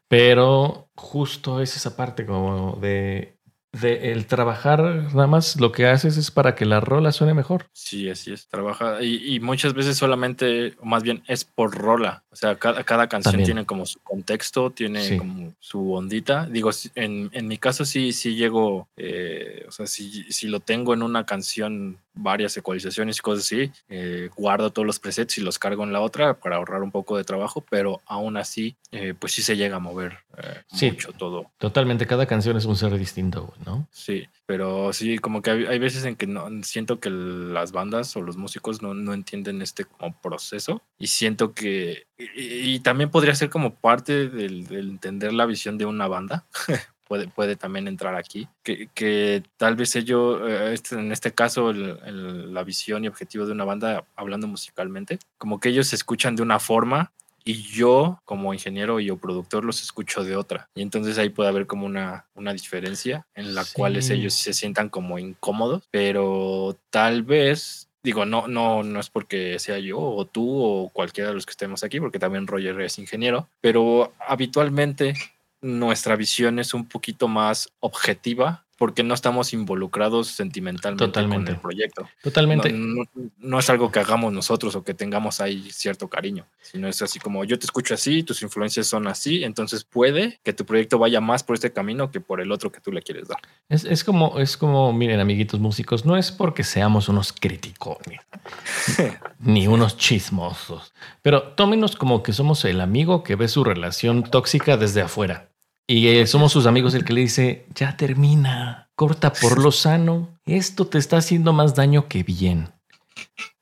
Pero justo es esa parte como de, de el trabajar, nada más lo que haces es para que la rola suene mejor. Sí, así es. Trabaja y, y muchas veces solamente, o más bien es por rola. O sea, cada, cada canción También. tiene como su contexto, tiene Sí. como su ondita. Digo, sí, en, en mi caso sí, sí llego, eh, o sea, si, si lo tengo en una canción, varias ecualizaciones y cosas así, eh, guardo todos los presets y los cargo en la otra para ahorrar un poco de trabajo, pero aún así, eh, pues sí se llega a mover eh, Sí. mucho todo. Totalmente, cada canción es un ser distinto, ¿no? Sí, pero sí, como que hay, hay veces en que no siento que las bandas o los músicos no, no entienden este como proceso y siento que y, y también podría ser como parte del, del entender la visión de una banda. Puede, puede también entrar aquí, que, que tal vez ello, eh, este- en este caso, el- el- la visión y objetivo de una banda, hablando musicalmente, como que ellos se escuchan de una forma y yo como ingeniero y o productor los escucho de otra. Y entonces ahí puede haber como una, una diferencia en la cual Sí. ellos se sientan como incómodos, pero tal vez, digo, no, no, no es porque sea yo o tú o cualquiera de los que estemos aquí, porque también Roger es ingeniero, pero habitualmente nuestra visión es un poquito más objetiva porque no estamos involucrados sentimentalmente Totalmente. con el proyecto. Totalmente. No, no- no es algo que hagamos nosotros o que tengamos ahí cierto cariño, sino es así como yo te escucho así, tus influencias son así, entonces puede que tu proyecto vaya más por este camino que por el otro que tú le quieres dar. Es, es como, es como, miren, amiguitos músicos, no es porque seamos unos críticos ni, ni unos chismosos, pero tómenos como que somos el amigo que ve su relación tóxica desde afuera. Y eh, somos sus amigos el que le dice, ya termina, corta por lo sano, esto te está haciendo más daño que bien.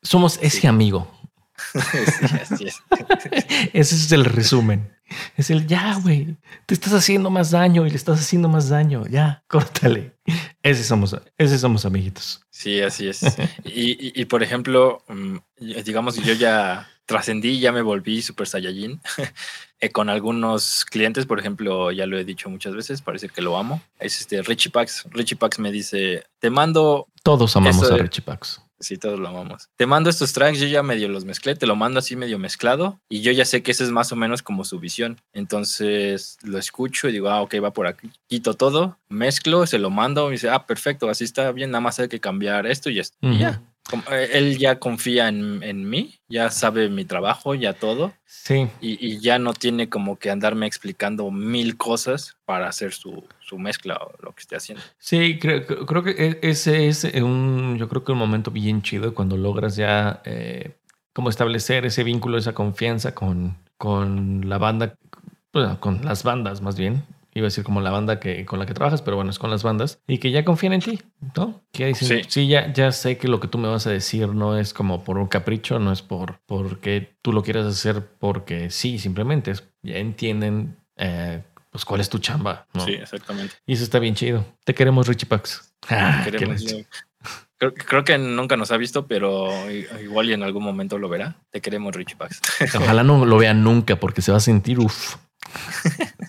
Somos ese Sí. amigo. Sí, así es. Ese es el resumen. Es el ya, güey. Te estás haciendo más daño y le estás haciendo más daño. Ya, córtale. Ese somos, ese somos amiguitos. Sí, así es. Y, y- y, por ejemplo, mm, digamos yo ya trascendí, ya me volví Super Saiyajin eh, con algunos clientes, por ejemplo, ya lo he dicho muchas veces, parece que lo amo. Es este Richie Pax. Richie Pax me dice, te mando Todos amamos Eso a de- Richie Pax. Sí, todos lo amamos. Te mando estos tracks, yo ya medio los mezclé, te lo mando así medio mezclado y yo ya sé que ese es más o menos como su visión. Entonces lo escucho y digo, ah, ok, va por aquí. Quito todo, mezclo, se lo mando y dice, ah, perfecto, así está bien, nada más hay que cambiar esto y esto. Y ya. Eh, él ya confía en, mí, ya sabe mi trabajo, ya todo. Sí. Y, ya no tiene como que andarme explicando mil cosas para hacer su, mezcla o lo que esté haciendo. Sí, creo, creo que e, ese es un, yo creo que un momento bien chido cuando logras ya eh, como establecer ese vínculo, esa confianza con, con la banda, bueno, con las bandas más bien, iba a decir como la banda que, con la que trabajas, pero bueno, es con las bandas, y que ya confían en ti, ¿no? Que dicen, sí, ya, ya sé que lo que tú me vas a decir no es como por un capricho, no es por porque tú lo quieras hacer porque sí, simplemente es, ya entienden eh, pues cuál es tu chamba, ¿no? Sí, exactamente. Y eso está bien chido. Te queremos, Richie Pax. Ah, creo, que nunca nos ha visto, pero igual y en algún momento lo verá. Te queremos, Richie Pax. Ojalá no lo vea nunca porque se va a sentir uff.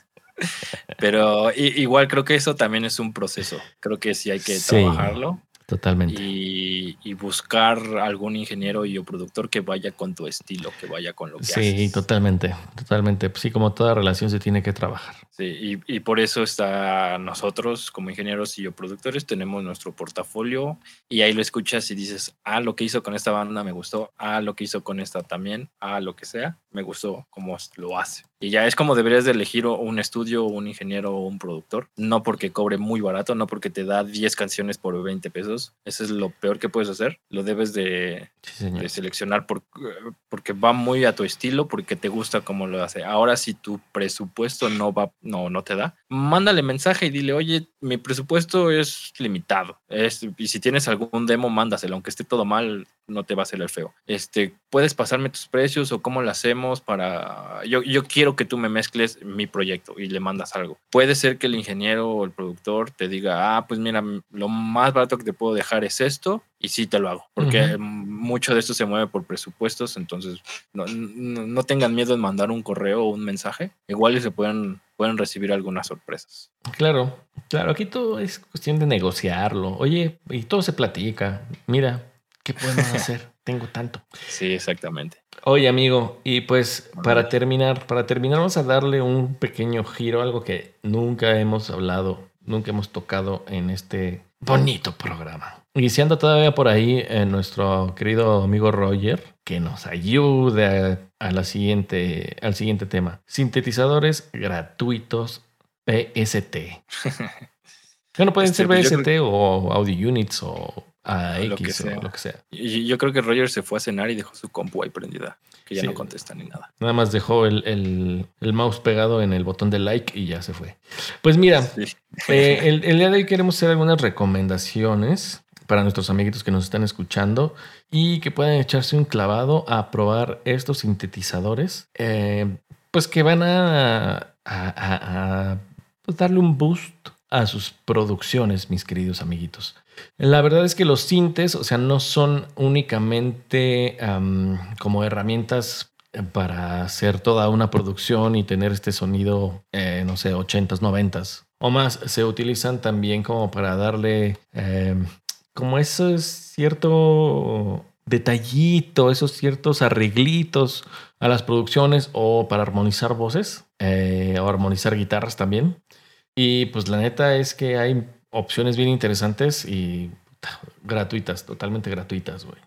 Pero igual creo que eso también es un proceso. Creo que sí hay que trabajarlo. Totalmente. Y, buscar algún ingeniero y o productor que vaya con tu estilo, que vaya con lo que sí, Sí, totalmente, totalmente. Sí, como toda relación se tiene que trabajar. Sí, y, por eso está nosotros como ingenieros y o productores tenemos nuestro portafolio y ahí lo escuchas y dices, ah, lo que hizo con esta banda me gustó, ah, lo que hizo con esta también, ah, lo que sea, me gustó cómo lo hace. Y ya es como deberías de elegir un estudio, un ingeniero o un productor. No porque cobre muy barato, no porque te da 10 canciones por 20 pesos. Eso es lo peor que puedes hacer. Lo debes de, seleccionar por, porque va muy a tu estilo, porque te gusta cómo lo hace. Ahora, si tu presupuesto no va, no, no te da, mándale mensaje y dile, oye, mi presupuesto es limitado. y si tienes algún demo, mándaselo. Aunque esté todo mal, no te va a hacer el feo. Este, puedes pasarme tus precios o cómo lo hacemos para. Yo, yo quiero que tú me mezcles mi proyecto y le mandas algo. Puede ser que el ingeniero o el productor te diga, ah, pues mira, lo más barato que te puedo dejar es esto y sí te lo hago, porque mucho de esto se mueve por presupuestos, entonces no, no, tengan miedo en mandar un correo o un mensaje, igual y se pueden, pueden recibir algunas sorpresas. Claro, claro, aquí todo es cuestión de negociarlo. Oye, y todo se platica. Mira, ¿qué podemos hacer? Tengo tanto. Sí, exactamente. Oye, amigo, y pues para terminar, para terminar vamos a darle un pequeño giro, algo que nunca hemos hablado, nunca hemos tocado en este bonito programa. Iniciando todavía por ahí eh, nuestro querido amigo Roger, que nos ayude a, la siguiente, al siguiente tema. Sintetizadores gratuitos PST. no pueden este, ser pues, BST o Audio Units o a X lo que sea. o lo que sea. Y yo creo que Roger se fue a cenar y dejó su compu ahí prendida, que ya no contesta ni nada. Nada más dejó el, mouse pegado en el botón de like y ya se fue. Pues mira, eh, el, día de hoy queremos hacer algunas recomendaciones para nuestros amiguitos que nos están escuchando y que puedan echarse un clavado a probar estos sintetizadores, eh, pues que van a, pues darle un boost a sus producciones, mis queridos amiguitos. La verdad es que los sintes, o sea, no son únicamente como herramientas para hacer toda una producción y tener este sonido, eh, no sé, 80s, 90s o más. Se utilizan también como para darle em, como ese cierto detallito, esos ciertos arreglitos a las producciones o para armonizar voces eh, o armonizar guitarras también. Y pues la neta es que hay opciones bien interesantes y gratuitas, totalmente gratuitas, güey.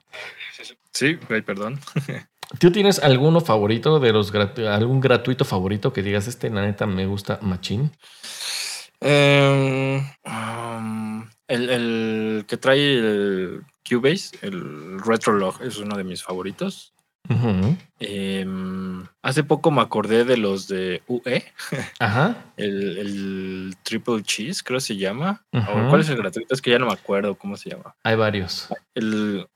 Sí, güey, perdón. ¿Tú tienes alguno favorito de los algún gratuito favorito que digas este, la neta, me gusta machín? Em, um, el, el, que trae el Cubase, el Retrolog, es uno de mis favoritos. Em, hace poco me acordé de los de UE. Ajá. El, Triple Cheese, creo que se llama. ¿Cuál es el gratuito? Es que ya no me acuerdo cómo se llama. Hay varios. El.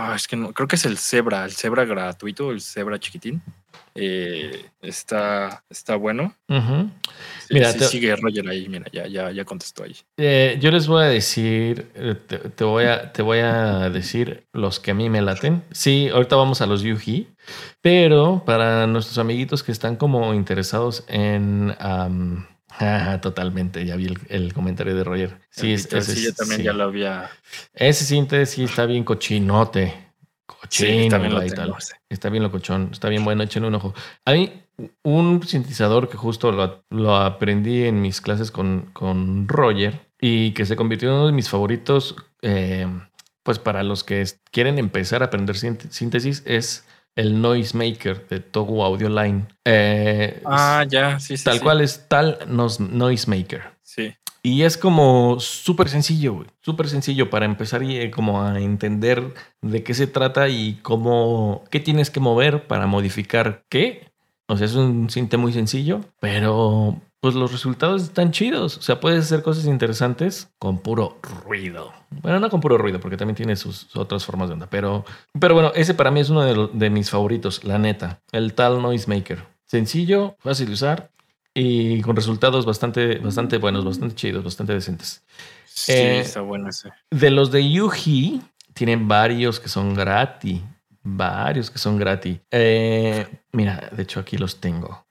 Ah, es que no, creo que es el Zebra, el Zebra gratuito, el Zebra chiquitín. Eh, está, está bueno. mira, sigue Roger ahí, mira, ya, ya, ya contestó ahí. Eh, yo les voy a decir, eh, te, voy a, te voy a decir los que a mí me laten. Sí, ahorita vamos a los Yuji, pero para nuestros amiguitos que están como interesados en... totalmente, ya vi el, comentario de Roger. Sí, sí yo también ya lo había. Ese siente, sí está bien cochinote está bien, lo está bien locochón, está bien bueno, échenle un ojo. Hay un sintetizador que justo lo, aprendí en mis clases con, con, Roger y que se convirtió en uno de mis favoritos, eh, pues para los que quieren empezar a aprender síntesis, es el Noisemaker de Togo Audio Line. Eh, ah, ya, sí, sí. Tal cual es tal Noisemaker. Sí. Y es como súper sencillo, súper sencillo para empezar y eh, como a entender de qué se trata y cómo, qué tienes que mover para modificar qué. O sea, es un cinte muy sencillo, pero pues los resultados están chidos. O sea, puedes hacer cosas interesantes con puro ruido. Bueno, no con puro ruido, porque también tiene sus otras formas de onda. Pero, pero bueno, ese para mí es uno de, de mis favoritos, la neta. El tal Noisemaker. Sencillo, fácil de usar y con resultados bastante, bastante buenos, bastante chidos, bastante decentes. Sí, eh, está bueno ese. De los de Yuji, tienen varios que son gratis. Varios que son gratis. Eh, mira, de hecho aquí los tengo.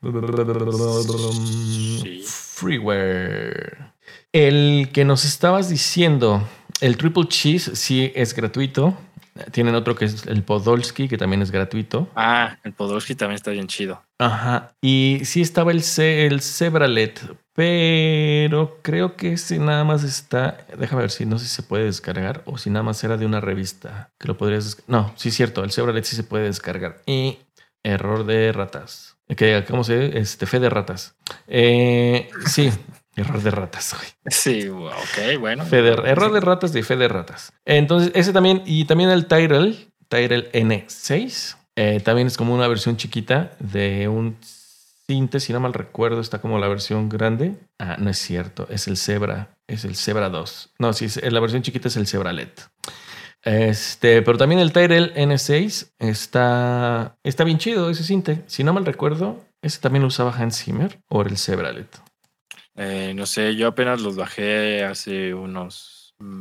Freeware. El que nos estabas diciendo, el Triple Cheese sí es gratuito. Tienen otro que es el Podolski, que también es gratuito. Ah, el Podolski también está bien chido. Ajá. Y sí estaba el, C, el Zebralet, pero creo que ese nada más está. Déjame ver si no sé si se puede descargar o si nada más era de una revista que lo podrías. No, sí es cierto, el Zebralet sí se puede descargar. Y error de ratas. Que, ¿Cómo se dice? Este, fe de ratas. Eh, sí, Error de ratas, güey. Sí, ok, bueno. error de ratas de fe de ratas. Entonces, ese también, y también el Tyrell, Tyrell N6, eh, también es como una versión chiquita de un Cinte, si no mal recuerdo, está como la versión grande. Ah, no es cierto, es el Zebra, es el Zebra 2. No, sí, la versión chiquita es el Zebra LED. Este, pero también el Tyrell N6 está, está bien chido ese Cinte. Si no mal recuerdo, ese también lo usaba Hans Zimmer o el Zebra LED. Eh, no sé, yo apenas los bajé hace unos, mm,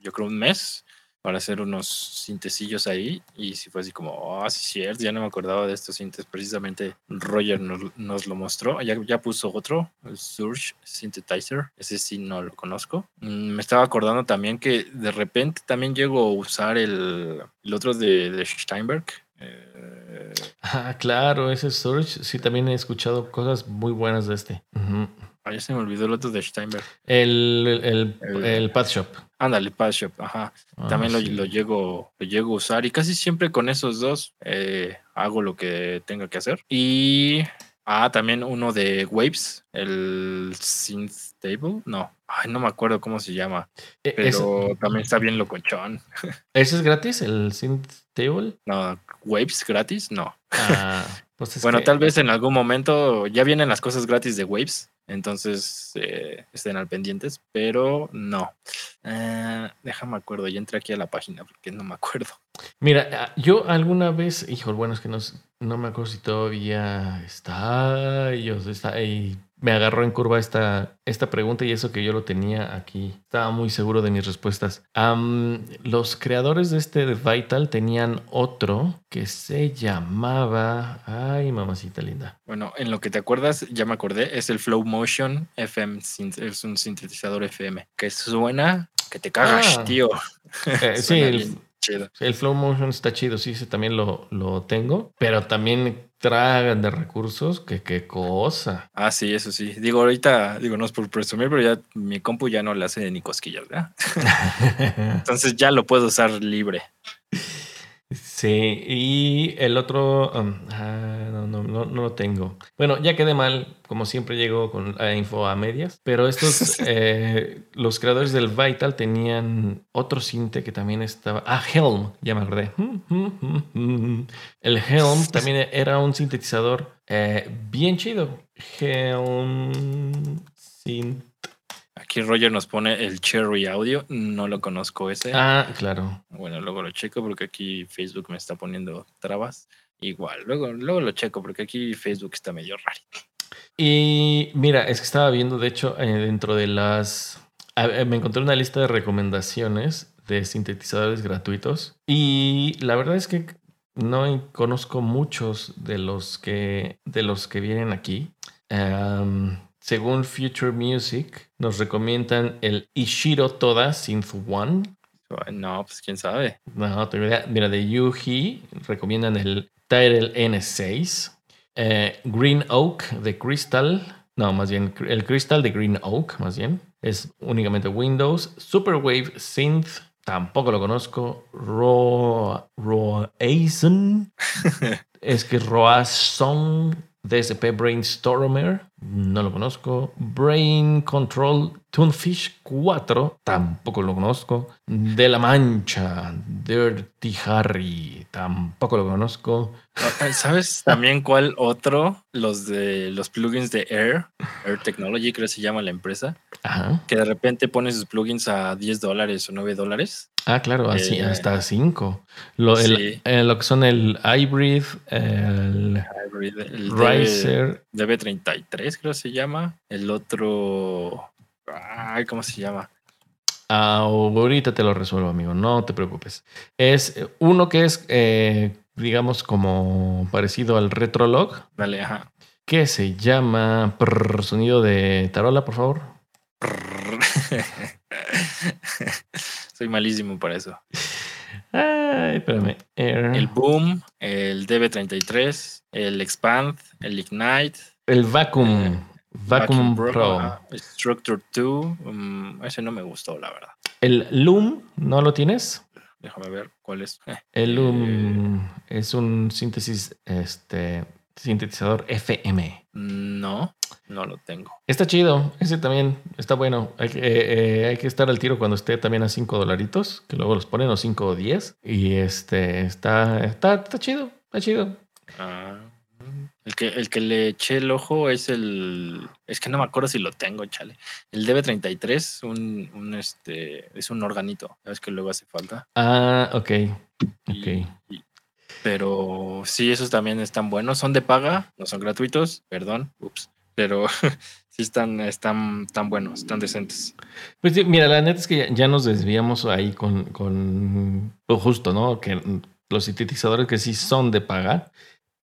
yo creo un mes, para hacer unos sintecillos ahí. Y si fue así como, ah, sí, cierto, ya no me acordaba de estos sintes. Precisamente Roger nos, lo mostró. Ya, ya puso otro, el Surge Synthetizer. Ese sí no lo conozco. Mm, me estaba acordando también que de repente también llego a usar el, el otro de, Steinberg. Eh, ah, claro, ese Surge. Sí, también he escuchado cosas muy buenas de este. Ah, ya se me olvidó el otro de Steinberg. El, el, el, el Pad Shop. Ándale, Pad Shop, ajá. Ah, También lo, lo, llego, lo llego a usar y casi siempre con esos dos eh, hago lo que tenga que hacer. Y Ah, también uno de Waves, el Synth Table. No, ay, no me acuerdo cómo se llama. E, pero también está bien locochón. ¿Ese es gratis, el Synth Table? No, Waves gratis, no. Ah, pues bueno, tal vez en algún momento ya vienen las cosas gratis de Waves. Entonces eh, estén al pendientes, pero no. Eh, déjame acuerdo, ya entré aquí a la página porque no me acuerdo. Mira, ah, yo alguna vez, hijo, bueno, es que no, no me acuerdo si todavía está, yo, está ahí me agarró en curva esta, esta pregunta y eso que yo lo tenía aquí. Estaba muy seguro de mis respuestas. los creadores de este Vital tenían otro que se llamaba... Ay, mamacita linda. Bueno, en lo que te acuerdas, ya me acordé, es el Flow Motion FM, es un sintetizador FM que suena que te cagas, ah. tío. Eh, sí, el, el Flow Motion está chido, sí, ese también lo, lo tengo, pero también tragan de recursos, que qué cosa. Ah, sí, eso sí. Digo, ahorita, digo, no es por presumir, pero ya mi compu ya no le hace ni cosquillas, ¿verdad? Entonces ya lo puedo usar libre. Sí, y el otro, um, ah, no, no, no, no, lo tengo. Bueno, ya quedé mal, como siempre llego con la info a medias, pero estos, eh, los creadores del Vital tenían otro cinte que también estaba, ah, Helm, ya me acordé. El Helm también era un sintetizador eh, bien chido. Helm Synth Aquí Roger nos pone el Cherry Audio, no lo conozco ese. Ah, claro. Bueno, luego lo checo porque aquí Facebook me está poniendo trabas. Igual, luego, luego lo checo porque aquí Facebook está medio raro. Y mira, es que estaba viendo, de hecho, eh, dentro de las... me encontré una lista de recomendaciones de sintetizadores gratuitos y la verdad es que no conozco muchos de los que, de los que vienen aquí. Según Future Music, nos recomiendan el Ishiro Toda Synth One. No, pues quién sabe. No, Mira, de Yuhi recomiendan el Tyrell N6. Eh, Green Oak de Crystal. No, más bien el Crystal de Green Oak, más bien. Es únicamente Windows. Superwave Synth tampoco lo conozco. Ro, Roason, es que Roason DSP Brainstormer, no lo conozco. Brain Control Toonfish 4, tampoco lo conozco. De la Mancha, Dirty Harry, tampoco lo conozco. Ah, ¿Sabes también cuál otro? Los de los plugins de Air, Air Technology, creo que se llama la empresa. Que de repente pone sus plugins a 10 dólares o 9 dólares. Ah, claro, así, eh, hasta 5. Lo, eh, lo, que son el iBreathe, el, el Riser. DB33 creo que se llama. El otro... Ay, ¿cómo se llama? Ah, ahorita te lo resuelvo, amigo. No te preocupes. Es uno que es, eh, digamos, como parecido al Retrolog. Vale, ajá. Que se llama sonido de tarola, por favor. Soy malísimo para eso. Ay, espérame. El Boom, el DB33, el Expand, el Ignite. El Vacuum. Eh, Vacuum, Pro. Structure 2. Mm, ese no me gustó, la verdad. El Loom, ¿no lo tienes? Déjame ver cuál es. Eh, el Loom eh, es un síntesis este, sintetizador FM. No, no lo tengo. Está chido, ese también está bueno. Hay que, eh, hay que estar al tiro cuando esté también a 5 dolaritos, que luego los ponen a 5 o 10. Y este está, está, está chido, está chido. Ah, el que, el que le eché el ojo es el. Es que no me acuerdo si lo tengo, chale. El DB33, un, un este, es un organito. ¿Sabes que luego hace falta? Ah, ok. Ok. Pero sí, esos también están buenos. Son de paga, no son gratuitos, perdón, ups. Pero sí están, están tan buenos, están decentes. Pues mira, la neta es que ya, nos desviamos ahí con, con lo justo, ¿no? Que los sintetizadores que sí son de paga.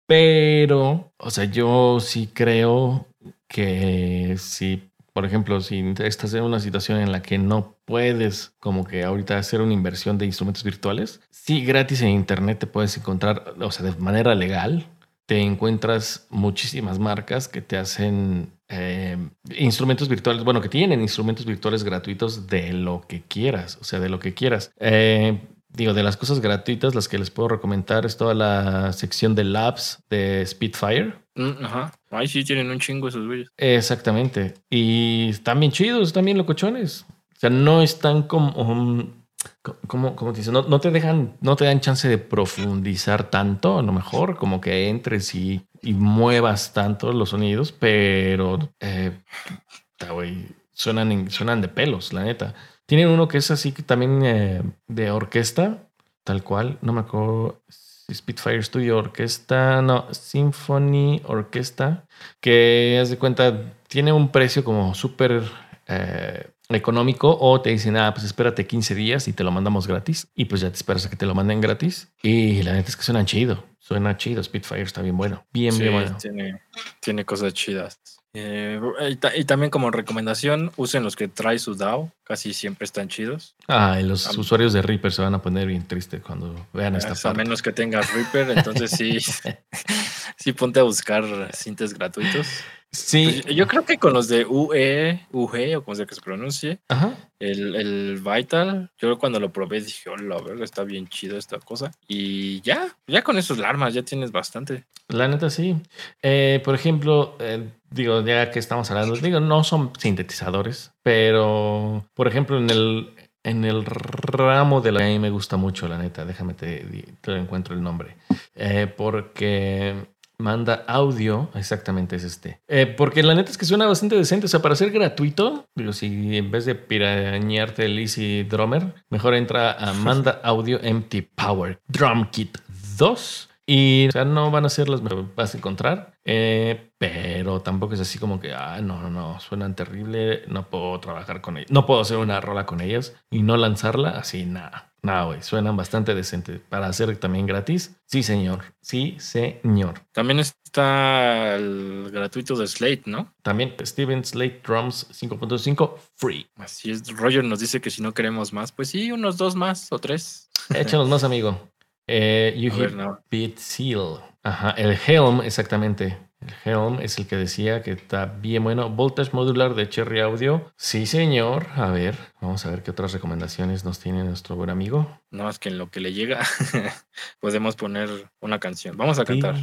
Pero, o sea, yo sí creo que si por ejemplo, si estás en una situación en la que no puedes como que ahorita hacer una inversión de instrumentos virtuales, sí gratis en internet te puedes encontrar, o sea, de manera legal, te encuentras muchísimas marcas que te hacen eh, instrumentos virtuales, bueno, que tienen instrumentos virtuales gratuitos de lo que quieras, o sea, de lo que quieras. Eh, digo, de las cosas gratuitas, las que les puedo recomendar es toda la sección de labs de Spitfire. Mm, ajá. Ay, sí, tienen un chingo esos güeyes. Exactamente. Y están bien chidos, están bien locochones. O sea, no están como. Um, como, como te dicen, no, te dejan, no te dan chance de profundizar tanto, a lo mejor, como que entres y, y muevas tanto los sonidos, pero eh, suenan, suenan de pelos, la neta. Tienen uno que es así que también eh, de orquesta, tal cual, no me acuerdo Spitfire Studio Orquesta, no, Symphony Orquesta, que haz de cuenta, tiene un precio como súper eh, económico o te dicen, ah, pues espérate 15 días y te lo mandamos gratis y pues ya te esperas a que te lo manden gratis y la neta es que suena chido, suena chido, Spitfire está bien bueno, bien, bien bueno. Tiene, tiene cosas chidas. Eh, y, también como recomendación, usen los que trae su DAO, casi siempre están chidos. Ah, y los usuarios de Reaper se van a poner bien tristes cuando vean esta parte. A menos que tengas Reaper, entonces sí, sí ponte a buscar cintes gratuitos. Sí. Pues, yo creo que con los de UE, UG, o como sea que se pronuncie, El, el, Vital, yo cuando lo probé dije, hola, oh, verga, está bien chido esta cosa. Y ya, ya con esos armas ya tienes bastante. La neta sí. Eh, por ejemplo, eh, digo, ya que estamos hablando, digo, no son sintetizadores, pero por ejemplo, en el, en el ramo de la... A mí me gusta mucho, la neta, déjame te, te encuentro el nombre. Eh, porque manda audio, exactamente es este. Eh, porque la neta es que suena bastante decente, o sea, para ser gratuito, digo, si en vez de pirañarte el Easy Drummer, mejor entra a Manda Audio Empty Power Drum Kit 2 y o sea, no van a ser las que vas a encontrar, eh, pero tampoco es así como que, ah, no, no, no, suenan terrible, no puedo trabajar con ellas, no puedo hacer una rola con ellas y no lanzarla, así, nada. Nada, güey, suenan bastante decente. Para hacer también gratis, sí, señor. Sí, señor. También está el gratuito de Slate, ¿no? También Steven Slate Drums 5.5 free. Así es. Roger nos dice que si no queremos más, pues sí, unos dos más o tres. Échanos más, amigo. Eh, you Beat Seal. Ajá, el Helm, exactamente. Helm es el que decía que está bien bueno. Voltage modular de Cherry Audio. Sí, señor. A ver, vamos a ver qué otras recomendaciones nos tiene nuestro buen amigo. No, es que en lo que le llega podemos poner una canción. Vamos a cantar.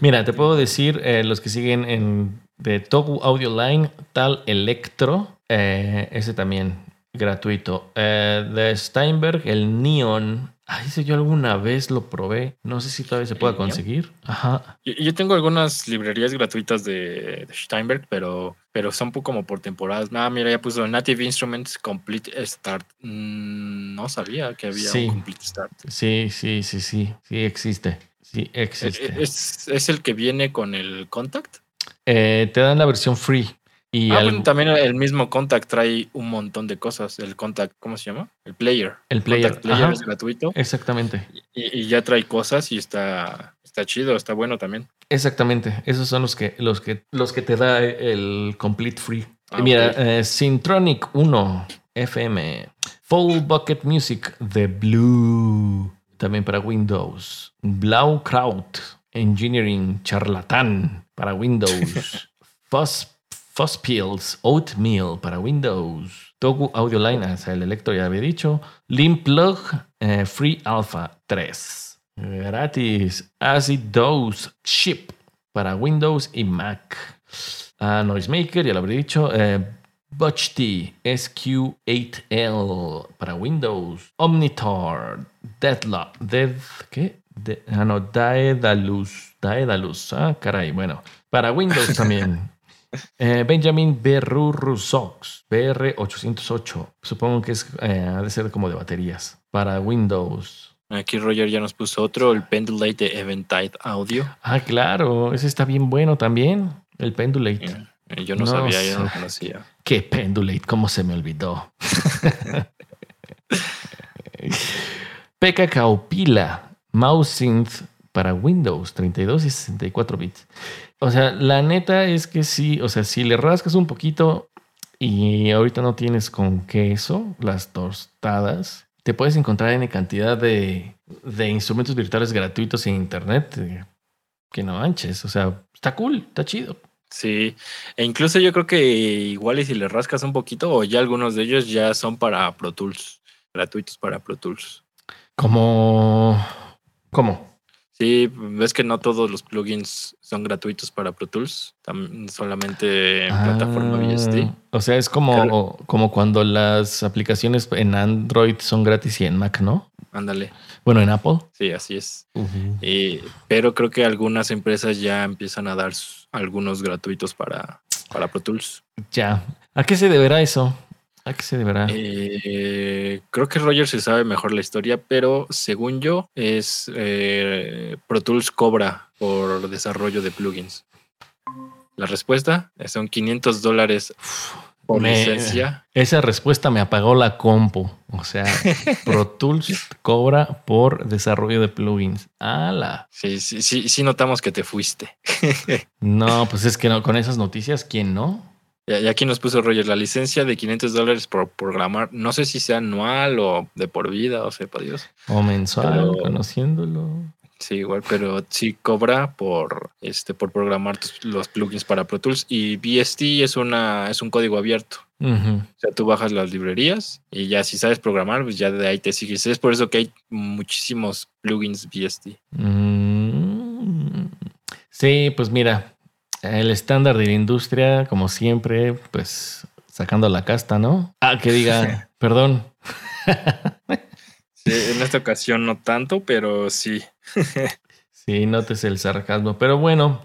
Mira, te puedo decir eh, los que siguen en de Togu Audio Line, tal Electro, eh, ese también gratuito. Eh, de Steinberg, el Neon. Ay, ese yo alguna vez lo probé. No sé si todavía se pueda conseguir. Ajá. Yo, tengo algunas librerías gratuitas de, Steinberg, pero, pero son como por temporadas. Ah, mira, ya puso Native Instruments Complete Start. Mm, no sabía que había un Complete Start. Sí, sí, sí, sí. Sí existe. Sí existe. Eh, ¿Es, es el que viene con el Contact? Eh, te dan la versión free. Y ah, también el mismo Contact trae un montón de cosas. El Contact, ¿cómo se llama? El Player. El Player. player es gratuito. Exactamente. Y, ya trae cosas y está, está chido, está bueno también. Exactamente. Esos son los que, los que, los que te da el Complete Free. Ah, mira, eh, Syntronic 1 FM. Full Bucket Music The Blue. También para Windows. Blaukraut Engineering Charlatán para Windows. Fuzz, Pills Oatmeal para Windows. Togu Audio Line, el Electro ya había dicho. Limplug eh, Free Alpha 3. Gratis. Acid Dose Chip para Windows y Mac. Uh, Noisemaker, ya lo habría dicho. Eh, T SQ8L para Windows. Omnitor. Deadlock. Dead, ¿Qué? De, ah, no, Daedalus. Daedalus. Ah, caray. Bueno, para Windows también. eh, Benjamin Berrurusox. BR808. Supongo que es, eh, ha de ser como de baterías. Para Windows. Aquí Roger ya nos puso otro, el Pendulate de Eventide Audio. Ah, claro. Ese está bien bueno también. El Pendulate. Eh, yo no, sabía, yo no conocía. ¿Qué Pendulate? ¿Cómo se me olvidó? Pekka Kaupila mouse synth para Windows 32 y 64 bits. O sea, la neta es que sí, o sea, si le rascas un poquito y ahorita no tienes con queso las tostadas, te puedes encontrar en cantidad de, instrumentos virtuales gratuitos en internet eh, que no manches. O sea, está cool, está chido. Sí, e incluso yo creo que igual y si le rascas un poquito, o ya algunos de ellos ya son para Pro Tools, gratuitos para Pro Tools. Como ¿Cómo? Sí, ves que no todos los plugins son gratuitos para Pro Tools, solamente en plataforma VST. Ah, o sea, es como, como cuando las aplicaciones en Android son gratis y en Mac, ¿no? Ándale. Bueno, en Apple. Sí, así es. pero creo que algunas empresas ya empiezan a dar algunos gratuitos para, para Pro Tools. Ya. ¿A qué se deberá eso? ¿A qué se deberá? Eh, creo que Roger se sabe mejor la historia, pero según yo, es eh, Pro Tools cobra por desarrollo de plugins. La respuesta son 500 dólares por licencia. Esa respuesta me apagó la compu. O sea, Pro Tools cobra por desarrollo de plugins. ¡Hala! Sí, sí, sí, sí notamos que te fuiste. no, pues es que no, con esas noticias, ¿quién no? Y aquí nos puso Roger la licencia de 500 dólares por programar. No sé si sea anual o de por vida, o sepa Dios. O mensual, conociéndolo. Sí, igual, pero sí cobra por este por programar los plugins para Pro Tools. Y BST es una es un código abierto. O sea, tú bajas las librerías y ya si sabes programar, pues ya de ahí te sigues. Es por eso que hay muchísimos plugins BST. Mm. Sí, pues mira, el estándar de la industria, como siempre, pues sacando la casta, ¿no? Ah, que diga, perdón. Sí, en esta ocasión no tanto, pero sí. sí, notes el sarcasmo. Pero bueno,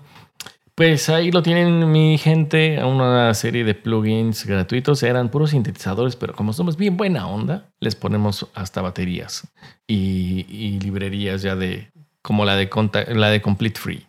pues ahí lo tienen mi gente, una serie de plugins gratuitos. Eran puros sintetizadores, pero como somos bien buena onda, les ponemos hasta baterías y, librerías ya de como la de, la de Complete Free.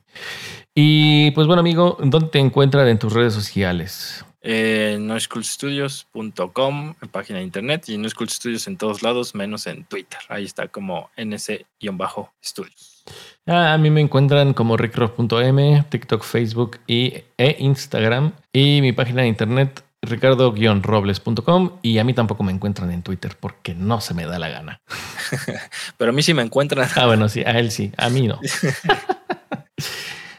Y pues bueno, amigo, ¿dónde te encuentran en tus redes sociales? En noschoolstudios.com, en página de internet, y School Studios en todos lados, menos en Twitter. Ahí está como ns-studios. Ah, a mí me encuentran como rickrock.m, TikTok, Facebook y, e Instagram. Y mi página de internet, ricardo-robles.com. Y a mí tampoco me encuentran en Twitter porque no se me da la gana. Pero a mí sí me encuentran. Ah, bueno, sí, a él sí, a mí no.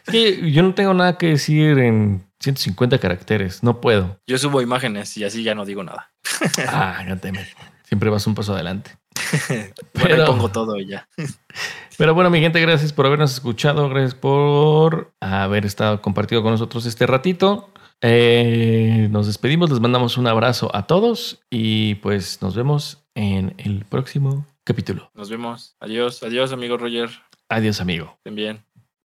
Sí, yo no tengo nada que decir en 150 caracteres, no puedo. Yo subo imágenes y así ya no digo nada. Ah, no Siempre vas un paso adelante. Pero pongo todo y ya. Pero bueno, mi gente, gracias por habernos escuchado, gracias por haber estado compartido con nosotros este ratito. Eh, nos despedimos, les mandamos un abrazo a todos y pues nos vemos en el próximo capítulo. Nos vemos. Adiós, adiós, amigo Roger. Adiós, amigo. Estén bien.